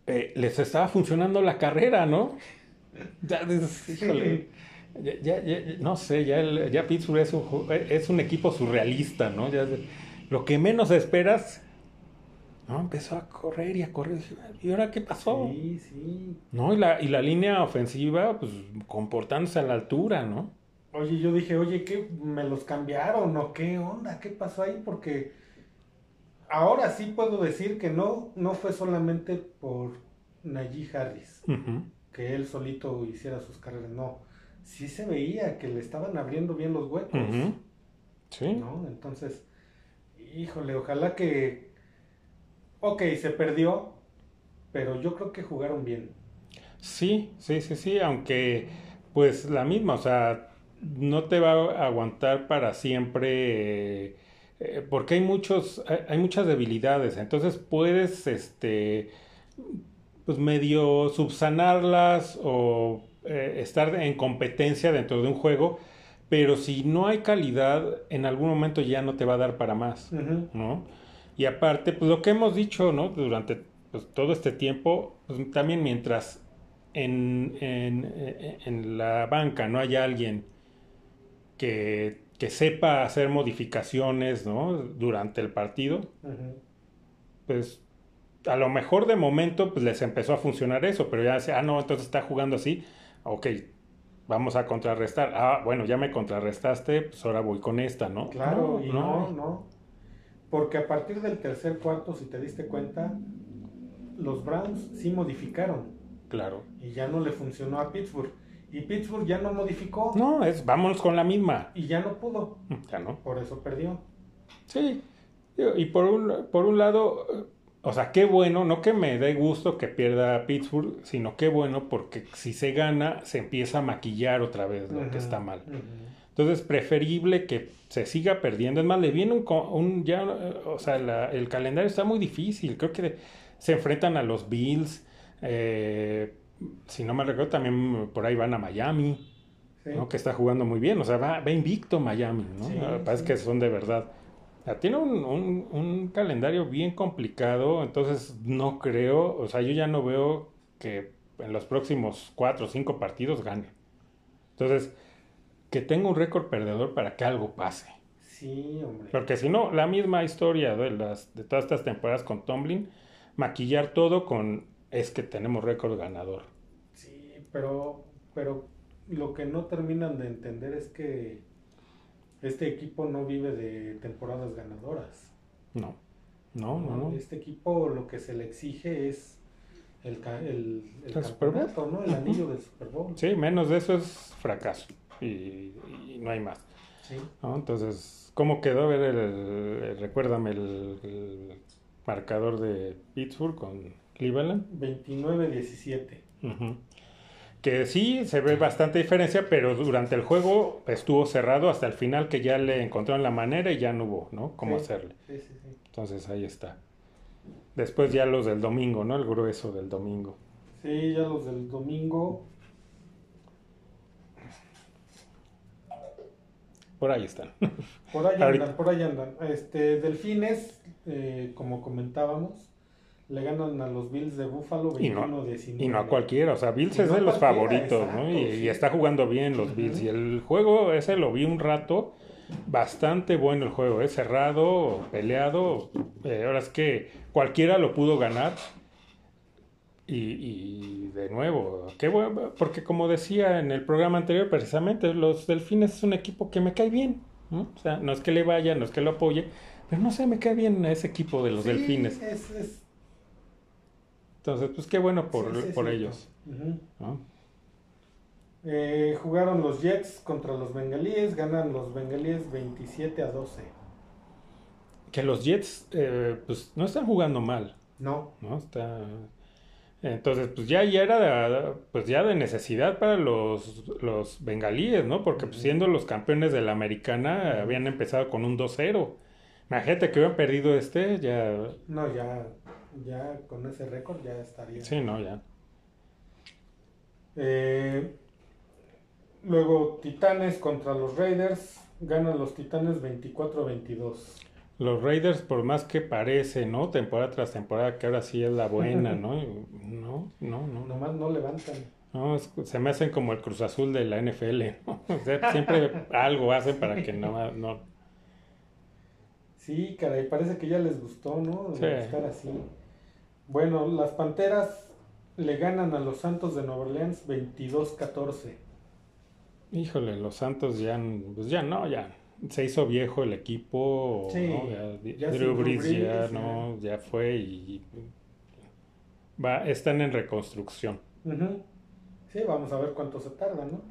eh, les estaba funcionando la carrera, ¿no? Ya, *laughs* no sé, ya, ya Pittsburgh es un, es un equipo surrealista, ¿no? Ya, lo que menos esperas no, empezó a correr y a correr. ¿Y ahora qué pasó? Sí, sí. No, y la, y la línea ofensiva, pues comportándose a la altura, ¿no? Oye, yo dije, oye, ¿qué? ¿Me los cambiaron o qué onda? ¿Qué pasó ahí? Porque ahora sí puedo decir que no, no fue solamente por Najee Harris, que él solito hiciera sus carreras, no. Sí se veía que le estaban abriendo bien los huecos. Sí. ¿No? Entonces, híjole, ojalá que ok, se perdió, pero yo creo que jugaron bien. Sí, sí, sí, sí, aunque pues la misma, o sea, no te va a aguantar para siempre eh, porque hay muchos hay, muchas debilidades, entonces puedes este pues medio subsanarlas o eh, estar en competencia dentro de un juego, pero si no hay calidad, en algún momento ya no te va a dar para más, ¿no? Y aparte, pues lo que hemos dicho, ¿no? Durante pues, todo este tiempo, pues también mientras en, en, la banca no haya alguien que, que, sepa hacer modificaciones, ¿no? Durante el partido, pues a lo mejor de momento pues les empezó a funcionar eso, pero ya decía, ah, no, entonces está jugando así, ok, vamos a contrarrestar. Ah, bueno, ya me contrarrestaste, pues ahora voy con esta, ¿no? Claro, y no, no. Porque a partir del tercer cuarto, si te diste cuenta, los Browns sí modificaron. Claro. Y ya no le funcionó a Pittsburgh. Y Pittsburgh ya no modificó. No, es vámonos con la misma. Y ya no pudo. Ya no. Por eso perdió. Sí. Y por un, por un lado, o sea, qué bueno, no que me dé gusto que pierda Pittsburgh, sino qué bueno porque si se gana, se empieza a maquillar otra vez lo que está mal. Entonces, preferible que se siga perdiendo. Es más, le viene un, un ya, o sea, el calendario está muy difícil. Creo que se enfrentan a los Bills. Eh, si no me recuerdo, también por ahí van a Miami, ¿no? que está jugando muy bien. O sea, va, va invicto Miami, ¿no? Parece que son de verdad. Tiene un, un, un, calendario bien complicado, entonces no creo, o sea, yo ya no veo que en los próximos cuatro o cinco partidos gane. Entonces, que tenga un récord perdedor para que algo pase. Sí, hombre. Porque si no, la misma historia de, las, de todas estas temporadas con Tomlin, maquillar todo con es que tenemos récord ganador. Sí, pero, pero lo que no terminan de entender es que este equipo no vive de temporadas ganadoras. No, no, no. no. Este equipo lo que se le exige es el, el, el, campeonato, ¿no? El anillo del Super Bowl. Sí, menos de eso es fracaso y, no hay más. Entonces, ¿cómo quedó? A ver, el, recuérdame el, marcador de Pittsburgh con Cleveland. 29-17. Que sí, se ve bastante diferencia, pero durante el juego estuvo cerrado hasta el final que ya le encontraron la manera y ya no hubo, ¿no? Cómo hacerle. Entonces ahí está. Después ya los del domingo, ¿no? El grueso del domingo. Sí, ya los del domingo. Por ahí están. Por ahí *laughs* andan, por ahí andan. Este, Delfines, eh, como comentábamos, le ganan a los Bills de Buffalo 21-19. Y, no a cualquiera, o sea, Bills es de los favoritos, ¿no? Y, está jugando bien los Bills. Y el juego ese lo vi un rato, bastante bueno el juego, es ¿eh? cerrado, peleado. Eh, ahora es que cualquiera lo pudo ganar. Y, de nuevo, qué bueno, porque como decía en el programa anterior, precisamente, los Delfines es un equipo que me cae bien. ¿no? O sea, no es que le vaya, no es que lo apoye, pero no sé, me cae bien ese equipo de los Delfines. Entonces, pues qué bueno por, por ellos. Eh, jugaron los Jets contra los Bengalíes, ganan los Bengalíes 27 a 12. Que los Jets, eh, pues no están jugando mal. No. No, está entonces, pues ya, ya era pues ya de necesidad para los, los bengalíes, ¿no? Porque pues, siendo los campeones de la americana habían empezado con un 2-0. Imagínate que hubieran perdido este, ya... No, ya, ya con ese récord ya estaría. Sí, no, ya. Eh, luego Titanes contra los Raiders, ganan los Titanes 24-22 los Raiders, por más que parece, ¿no? Temporada tras temporada, que ahora sí es la buena, *laughs* ¿no? No, no, no. Nomás no levantan. No, se me hacen como el Cruz Azul de la NFL, ¿no? *laughs* O sea, siempre algo hacen para que no, no. Sí, caray, parece que ya les gustó, ¿no? Estar así. Bueno, las Panteras le ganan a los Santos de Nueva Orleans 22-14. Híjole, los Santos ya, pues ya no, ya se hizo viejo el equipo, Ya, Drew Brees ya, ¿no? ya fue y va, están en reconstrucción. Sí, vamos a ver cuánto se tarda, ¿no?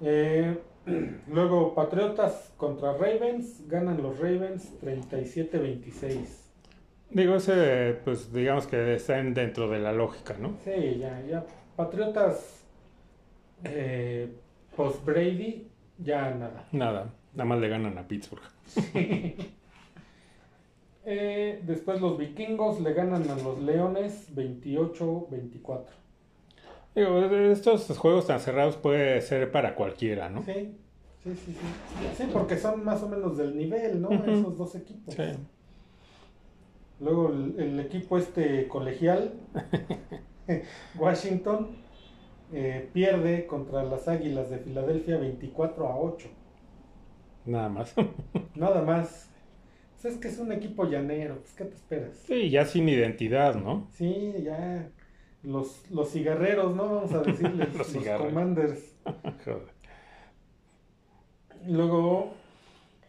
Eh, *clears throat* luego Patriotas contra Ravens, ganan los Ravens 37-26. Digo, ese, pues digamos que están dentro de la lógica, ¿no? Sí, ya, ya. Patriotas eh, post Brady ya nada. Nada, nada más le ganan a Pittsburgh. *laughs* Eh, después los vikingos le ganan a los leones 28-24. Digo, estos juegos tan cerrados puede ser para cualquiera, ¿no? Sí, sí, sí. Sí, porque son más o menos del nivel, ¿no? Esos dos equipos. Sí. Luego el equipo este colegial, *laughs* Washington, eh, pierde contra las Águilas de Filadelfia 24 a 8. Nada más. *laughs* Nada más. Pues es que es un equipo llanero, pues ¿qué te esperas? Sí, ya sin identidad, ¿no? Sí, ya los, los cigarreros, ¿no? Vamos a decirles, *laughs* los, los commanders. Luego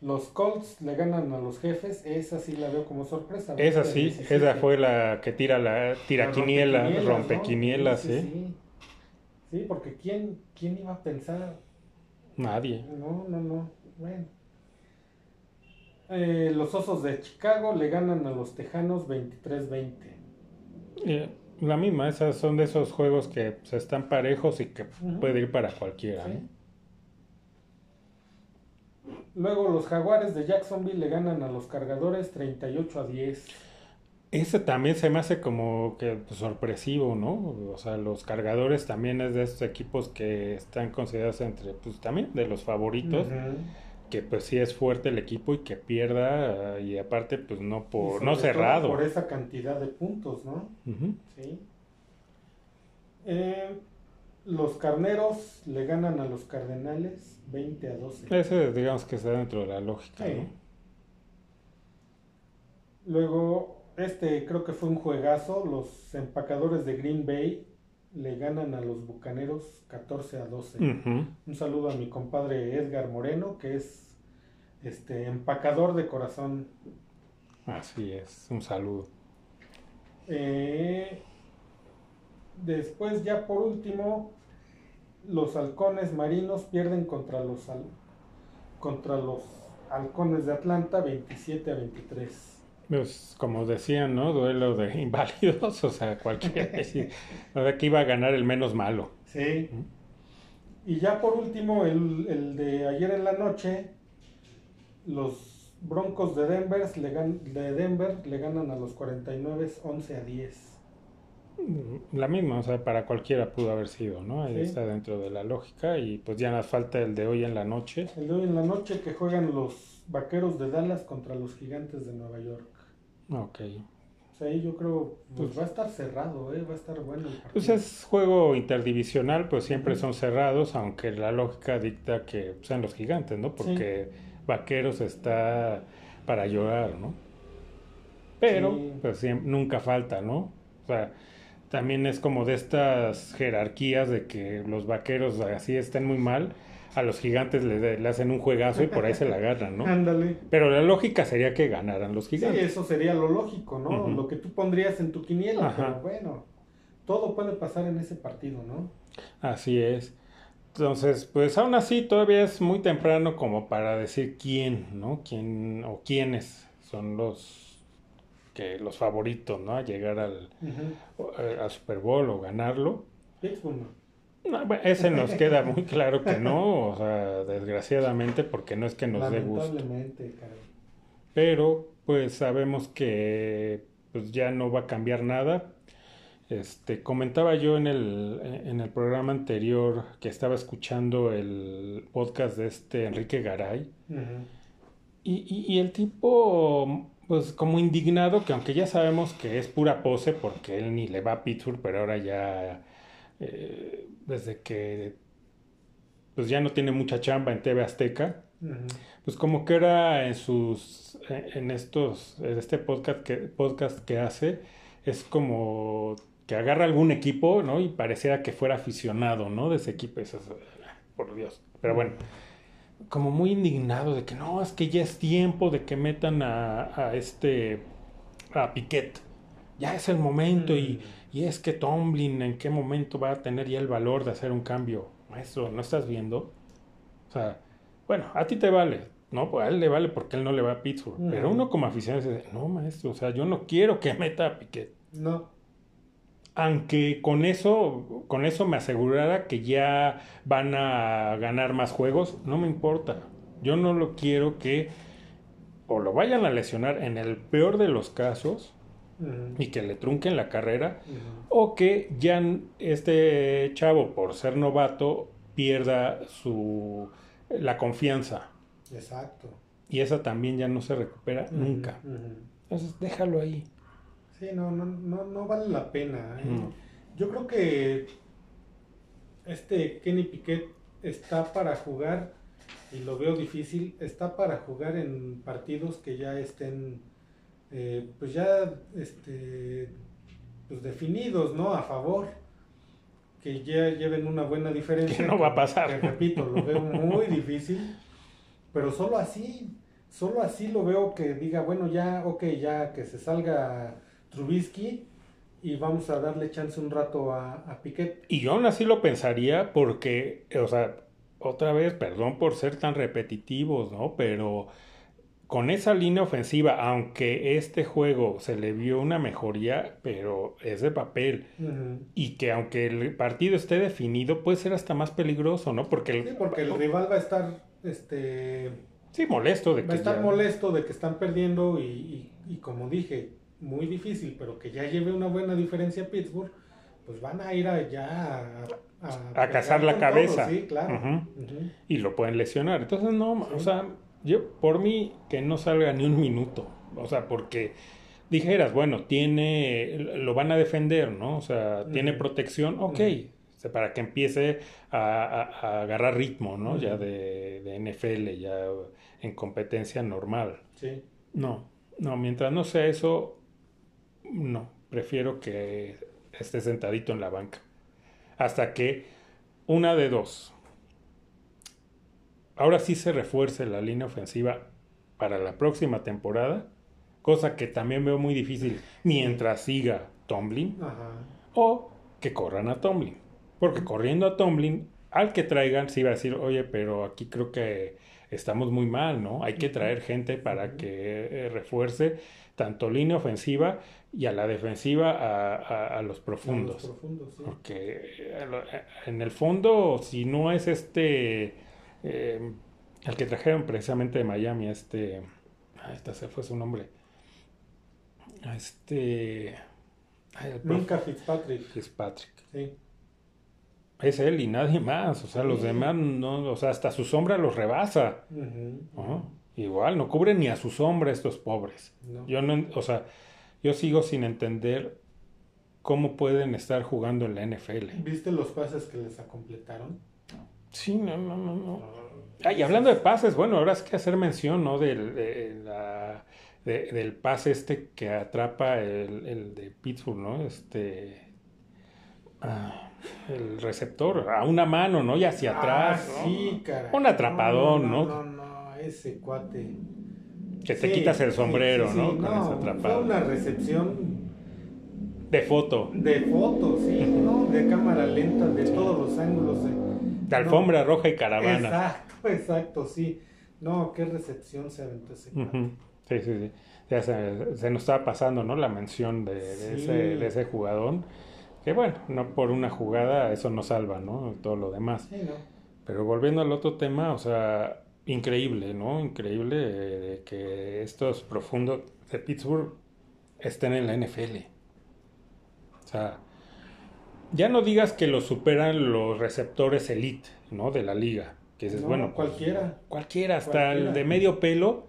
los Colts le ganan a los jefes, esa sí la veo como sorpresa. Esa sí, esa fue la que tira la tira quiniela, rompe quinielas, sí, sí. Sí, porque ¿quién, ¿quién iba a pensar? Nadie. No, no, no. Bueno. Eh, los Osos de Chicago le ganan a los Tejanos 23-20. Eh, la misma, esas son de esos juegos que se están parejos y que puede ir para cualquiera. Luego los Jaguares de Jacksonville le ganan a los Cargadores 38 a 10. Ese también se me hace como que pues, sorpresivo, ¿no? O sea, los cargadores también es de estos equipos que están considerados entre, pues también de los favoritos. Que pues sí es fuerte el equipo y que pierda, y aparte, pues no por, no cerrado. Por esa cantidad de puntos, ¿no? Sí. Eh, los carneros le ganan a los cardenales 20 a 12. Ese digamos que está dentro de la lógica, ¿no? Luego este creo que fue un juegazo. Los empacadores de Green Bay le ganan a los Bucaneros 14 a 12. Un saludo a mi compadre Edgar Moreno, que es este empacador de corazón. Así es, un saludo. Eh, después, ya por último, los halcones marinos pierden contra los, contra los halcones de Atlanta 27 a 23. Pues como decían, ¿no? Duelo de *laughs* inválidos, o sea, cualquiera. verdad que iba a ganar el menos malo. Sí. Y ya por último, el, de ayer en la noche, los Broncos de Denver le, de Denver le ganan a los 49 11 a 10. La misma, o sea, para cualquiera pudo haber sido, ¿no? Ahí está dentro de la lógica y pues ya nos falta el de hoy en la noche. El de hoy en la noche que juegan los Vaqueros de Dallas contra los Gigantes de Nueva York. Ok. O sea, ahí yo creo, pues, pues va a estar cerrado, ¿eh? va a estar bueno. El pues es juego interdivisional, pues siempre son cerrados, aunque la lógica dicta que sean los gigantes, ¿no? Porque Vaqueros está para llorar, ¿no? Pero, pues nunca falta, ¿no? O sea, también es como de estas jerarquías de que los vaqueros así estén muy mal, a los gigantes le, hacen un juegazo y por ahí se la agarran, ¿no? *laughs* Ándale. Pero la lógica sería que ganaran los gigantes. Sí, eso sería lo lógico, ¿no? Lo que tú pondrías en tu quiniela, pero bueno, todo puede pasar en ese partido, ¿no? Así es. Entonces, pues aún así todavía es muy temprano como para decir quién, ¿no? Quién o quiénes son los que los favoritos, ¿no? A llegar al, eh, al Super Bowl o ganarlo. No, ese nos queda muy claro que no, o sea, desgraciadamente, porque no es que nos dé gusto. Pero, pues sabemos que pues ya no va a cambiar nada. Este, comentaba yo en el, en el programa anterior que estaba escuchando el podcast de este Enrique Garay. y, y, el tipo, pues como indignado, que aunque ya sabemos que es pura pose porque él ni le va a Pittsburgh, pero ahora ya, eh, desde que pues ya no tiene mucha chamba en TV Azteca, pues como que era en sus, en estos, en este podcast que, podcast que hace, es como que agarra algún equipo, ¿no? Y pareciera que fuera aficionado, ¿no? De ese equipo. Eso, por Dios. Pero bueno, como muy indignado de que no, es que ya es tiempo de que metan a, a este, a Piquet. Ya es el momento y, mm. y, es que Tomlin en qué momento va a tener ya el valor de hacer un cambio. Maestro, ¿no estás viendo? O sea, bueno, a ti te vale. No, pues a él le vale porque él no le va a Pittsburgh. Pero uno como aficionado dice, no, maestro, o sea, yo no quiero que meta a Piquet. No aunque con eso, con eso me asegurara que ya van a ganar más juegos, no me importa. Yo no lo quiero que o lo vayan a lesionar en el peor de los casos y que le trunquen la carrera, o que ya este chavo, por ser novato, pierda su la confianza. Exacto. Y esa también ya no se recupera nunca. Entonces, déjalo ahí. Sí, no, no, no, no vale la pena. ¿eh? Yo creo que este Kenny Piquet está para jugar, y lo veo difícil, está para jugar en partidos que ya estén, eh, pues ya, este, pues definidos, ¿no? A favor, que ya lleven una buena diferencia. Que no va a pasar. Que, repito, lo veo muy difícil, pero solo así, solo así lo veo que diga, bueno, ya, ok, ya que se salga Trubisky y vamos a darle chance un rato a, a Piquet. Y yo aún así lo pensaría porque, o sea, otra vez, perdón por ser tan repetitivos, ¿no? Pero con esa línea ofensiva, aunque este juego se le vio una mejoría, pero es de papel. Y que aunque el partido esté definido, puede ser hasta más peligroso, ¿no? Porque el, sí, porque el rival va a estar, este... Sí, molesto de que... Va a estar molesto de que están perdiendo y, y como dije, muy difícil, pero que ya lleve una buena diferencia Pittsburgh, pues van a ir allá a, a, cazar la cabeza. sí, claro. Y lo pueden lesionar. Entonces, no, o sea, yo, por mí, que no salga ni un minuto. O sea, porque dijeras, bueno, tiene, lo van a defender, ¿no? O sea, tiene protección, ok. para que empiece a, agarrar ritmo, ¿no? Ya de, de NFL, ya en competencia normal. Sí. No, no, mientras no sea eso, no, prefiero que esté sentadito en la banca. Hasta que una de dos. Ahora sí se refuerce la línea ofensiva para la próxima temporada, cosa que también veo muy difícil mientras siga Tomlin, o que corran a Tomlin. Porque corriendo a Tomlin, al que traigan, sí va a decir, oye, pero aquí creo que estamos muy mal, ¿no? Hay que traer gente para que eh, refuerce tanto línea ofensiva y a la defensiva a, a, los profundos. Porque eh, en el fondo, si no es este, eh, el que trajeron precisamente de Miami, este, ah, este se fue su nombre, este... Nunca Fitzpatrick. Fitzpatrick. Sí. Es él y nadie más, o sea, los demás, no, o sea, hasta su sombra los rebasa. Igual, no cubren ni a su sombra estos pobres. Yo no, o sea, yo sigo sin entender cómo pueden estar jugando en la NFL. ¿Viste los pases que les completaron? Sí, no, no, no, no. Ah, y hablando de pases, bueno, ahora es que hacer mención, ¿no? Del, de la, del pase este que atrapa el, el de Pittsburgh, ¿no? Este, el receptor a una mano, ¿no? Y hacia ah, atrás. Sí, caray. Un atrapadón, ¿no? No, no, ese cuate. Que te quitas el sombrero, ¿no? Con esa atrapada. Fue una recepción. De foto. De foto, sí, ¿no? De cámara lenta, de todos los ángulos. De, alfombra roja y caravana. Exacto, exacto, sí. No, qué recepción se aventó ese cuate. Sí, sí, sí. Ya se, se, nos estaba pasando, ¿no? La mención de, de, ese, de ese jugador. Que bueno, no por una jugada eso no salva, ¿no? Todo lo demás. Sí, no. Pero volviendo al otro tema, o sea, increíble, ¿no? Increíble eh, que estos profundos de Pittsburgh estén en la NFL. O sea, ya no digas que lo superan los receptores elite, ¿no? De la liga. Que dices, bueno, pues, cualquiera. cualquiera, hasta el de medio pelo.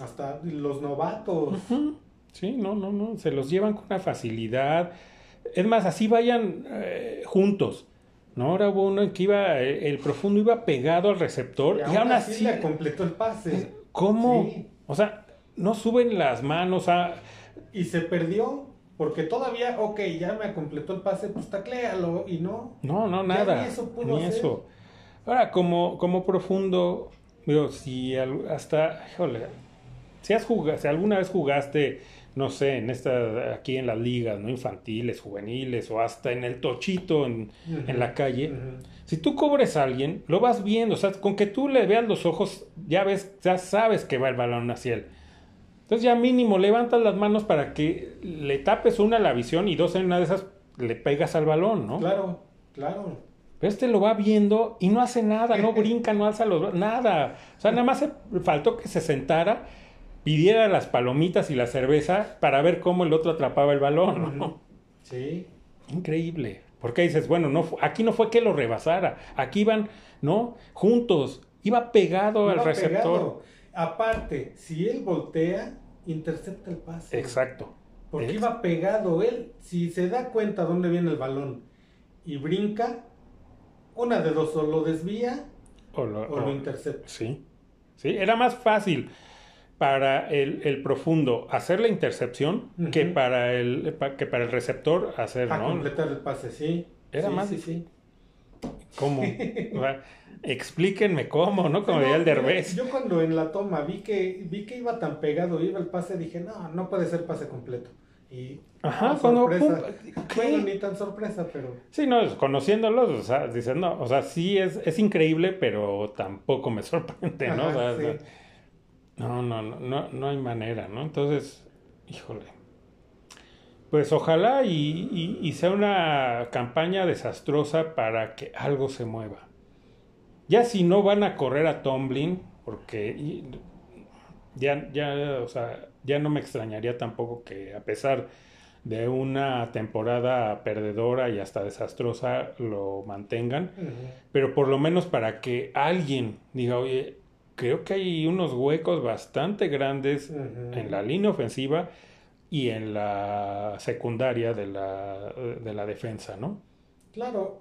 Hasta los novatos. Sí, no, no, no. Se los llevan con una facilidad es más, así vayan eh, juntos. ¿no? Ahora hubo uno en que iba, el, profundo iba pegado al receptor y, aún así, le completó el pase. ¿Cómo? O sea, no suben las manos a... Y se perdió porque todavía, ok, ya me completó el pase, pues tacléalo y no. No, no, nada. ni eso pudo ni eso. Ahora, como, como profundo, digo, si hasta, híjole, si, has jugado, si alguna vez jugaste no sé, en esta, aquí en las ligas, ¿no? Infantiles, juveniles o hasta en el tochito en, la calle. Si tú cobres a alguien, lo vas viendo, o sea, con que tú le veas los ojos, ya ves, ya sabes que va el balón hacia él. Entonces ya mínimo levantas las manos para que le tapes una a la visión y dos en una de esas le pegas al balón, ¿no? Claro, claro. Pero este lo va viendo y no hace nada, no *laughs* brinca, no alza los nada. O sea, nada más faltó que se sentara pidiera las palomitas y la cerveza para ver cómo el otro atrapaba el balón, ¿no? Sí. Increíble. Porque dices, bueno, no, aquí no fue que lo rebasara, aquí iban, ¿no? Juntos, iba pegado al receptor. Aparte, si él voltea, intercepta el pase. Exacto. Porque iba pegado él, si se da cuenta dónde viene el balón y brinca, una de dos, o lo desvía o lo intercepta. Sí, sí, era más fácil para el, el, profundo hacer la intercepción que, para el, que para el receptor hacer, A completar el pase, sí. Era más difícil. ¿Cómo? *laughs* explíquenme cómo, ¿no? Como diría el derbez. Yo cuando en la toma vi que, vi que iba tan pegado, iba el pase, dije, no, no puede ser pase completo. Y Ajá, cuando bueno, ni tan sorpresa, pero Sí, no, conociéndolos, o sea, dicen, no, o sea, sí es, es increíble, pero tampoco me sorprende, ¿no? o sea, no, no, no, no, hay manera, ¿no? Entonces, híjole. Pues ojalá y, sea una campaña desastrosa para que algo se mueva. Ya si no van a correr a Tomlin, porque ya, ya, o sea, ya no me extrañaría tampoco que a pesar de una temporada perdedora y hasta desastrosa lo mantengan, pero por lo menos para que alguien diga, oye, creo que hay unos huecos bastante grandes en la línea ofensiva y en la secundaria de la, de la defensa, ¿no? Claro,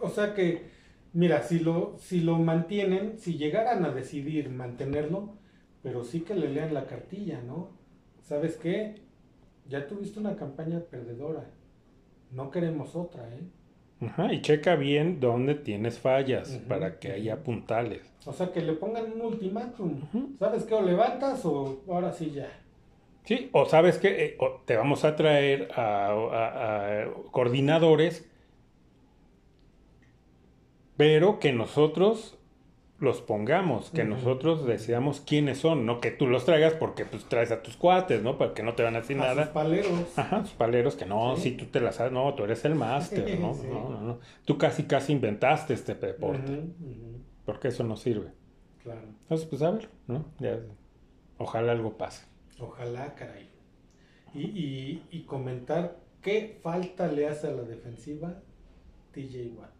o sea que, mira, si lo, si lo mantienen, si llegaran a decidir mantenerlo, pero sí que le lean la cartilla, ¿no? ¿Sabes qué? Ya tuviste una campaña perdedora, no queremos otra, ¿eh? Ajá, y checa bien dónde tienes fallas para que haya puntales. O sea, que le pongan un ultimátum. ¿Sabes qué? O levantas o ahora sí ya. Sí, o sabes que eh, te vamos a traer a, coordinadores, pero que nosotros los pongamos, que nosotros deseamos quiénes son, no que tú los traigas porque pues traes a tus cuates, ¿no? Porque no te van a decir nada. Sus paleros. Ajá, sus paleros que no, si tú te las sabes, no, tú eres el máster, ¿no? *laughs* No, no, no. Tú casi casi inventaste este deporte. Porque eso no sirve. Claro. Entonces, pues a ver, ¿no? Ya, ojalá algo pase. Ojalá, caray. Y, y, y comentar qué falta le hace a la defensiva TJ Watt.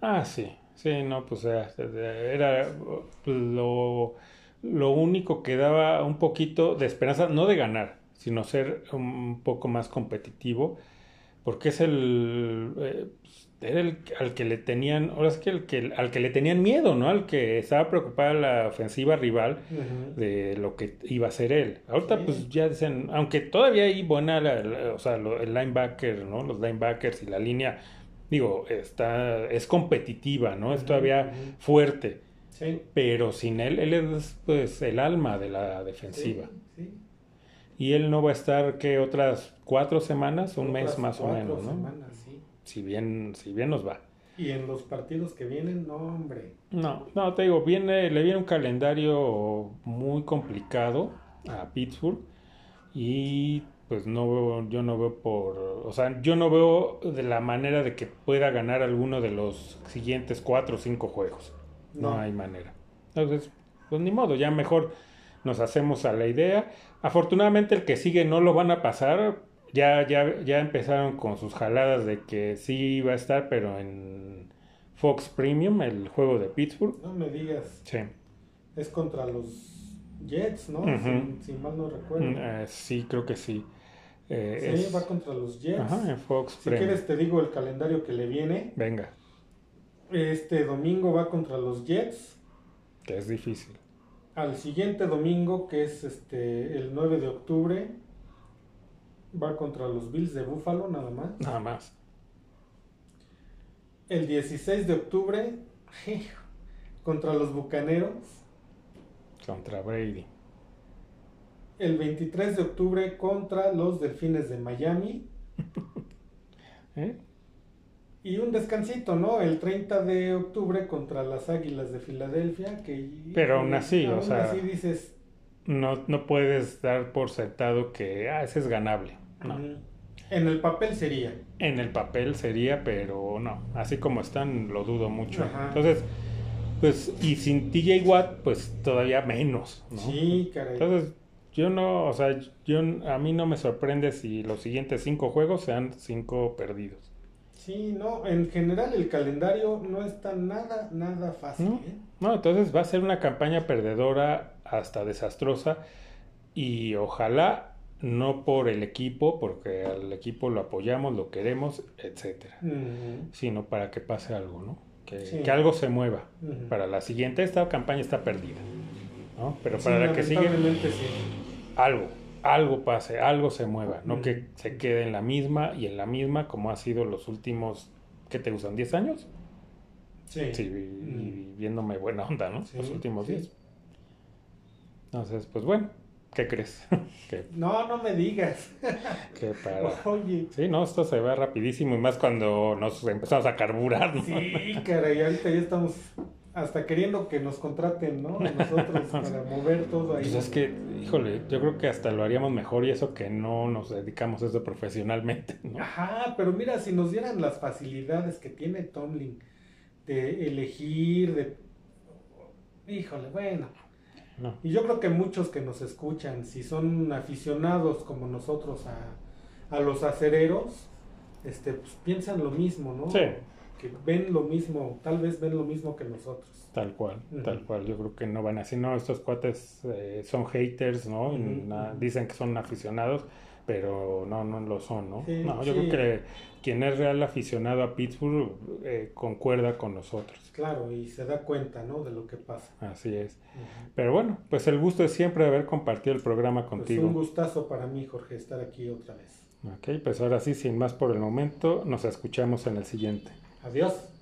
Ah, sí, Sí, no, pues era lo, lo único que daba un poquito de esperanza, no de ganar, sino ser un poco más competitivo, porque es el, eh, era el al que le tenían, ahora es que, el que al que le tenían miedo, ¿no? Al que estaba preocupada la ofensiva rival de lo que iba a ser él. Ahorita pues ya dicen, aunque todavía hay buena, o sea, el linebacker, ¿no? Los linebackers y la línea digo, está, es competitiva, ¿no? Es todavía fuerte. Sí. Pero sin él, él es pues el alma de la defensiva. Sí, y él no va a estar, ¿qué? Otras cuatro semanas, un mes más o menos, ¿no? Semanas, sí. Si bien, si bien nos va. Y en los partidos que vienen, no, hombre. No, no, te digo, viene, le viene un calendario muy complicado a Pittsburgh y pues no veo, yo no veo por, o sea, yo no veo de la manera de que pueda ganar alguno de los siguientes cuatro o cinco juegos. No, hay manera. Entonces, pues ni modo, ya mejor nos hacemos a la idea. Afortunadamente el que sigue no lo van a pasar. Ya, ya, ya empezaron con sus jaladas de que sí iba a estar, pero en Fox Premium, el juego de Pittsburgh. No me digas. Sí. Es contra los Jets, ¿no? si, mal no recuerdo. Mm, eh, sí, creo que sí. Eh, sí, va contra los Jets. Ajá, en Fox si quieres te digo el calendario que le viene. Venga. Este domingo va contra los Jets. Que es difícil. Al siguiente domingo, que es este el 9 de octubre, va contra los Bills de Buffalo, nada más. Nada más. El 16 de octubre, *laughs* contra los Bucaneros. Contra Brady. El 23 de octubre contra los Delfines de Miami. *laughs* ¿Eh? Y un descansito, ¿no? El 30 de octubre contra las Águilas de Filadelfia, que... Pero aún así, o sea... Así dices... No, no puedes dar por sentado que, ah, ese es ganable, ¿no? En el papel sería. En el papel sería, pero no. Así como están, lo dudo mucho. Entonces, pues, y sin TJ Watt, pues todavía menos, ¿no? Sí, caray. Entonces, yo no, o sea, yo, a mí no me sorprende si los siguientes cinco juegos sean cinco perdidos. Sí, no, en general el calendario no está nada, nada fácil. No, ¿eh? no, entonces va a ser una campaña perdedora hasta desastrosa y ojalá no por el equipo, porque al equipo lo apoyamos, lo queremos, etcétera, sino para que pase algo, ¿no? Que, algo se mueva. Para la siguiente, esta campaña está perdida, ¿no? Pero para la que sigue, algo, algo pase, algo se mueva, no que se quede en la misma y en la misma como ha sido los últimos, ¿qué te gustan? ¿10 años? Sí. Sí, y, viéndome buena onda, ¿no? los últimos 10. Entonces, pues bueno, ¿qué crees? *laughs* No, no me digas. *laughs* que para... *laughs* Oye. Sí, no, esto se va rapidísimo y más cuando nos empezamos a carburar, ¿no? Sí, caray, ahorita ya estamos hasta queriendo que nos contraten, ¿no? nosotros *laughs* para mover todo ahí. Pues es que, híjole, yo creo que hasta lo haríamos mejor y eso que no nos dedicamos a eso profesionalmente, *laughs* ¿no? Ajá, pero mira, si nos dieran las facilidades que tiene Tomlin de elegir, de... Híjole, bueno. Y yo creo que muchos que nos escuchan, si son aficionados como nosotros a, a los acereros, este, pues piensan lo mismo, ¿no? Sí que ven lo mismo, tal vez ven lo mismo que nosotros. Tal cual, tal cual. Yo creo que no van así, no, estos cuates eh, son haters, ¿no? dicen que son aficionados, pero no, no lo son, ¿no? no, yo creo que quien es real aficionado a Pittsburgh eh, concuerda con nosotros. Claro, y se da cuenta, ¿no? De lo que pasa. Así es. Pero bueno, pues el gusto es siempre haber compartido el programa pues contigo. Es un gustazo para mí, Jorge, estar aquí otra vez. Ok, pues ahora sí, sin más por el momento, nos escuchamos en el siguiente. Adiós.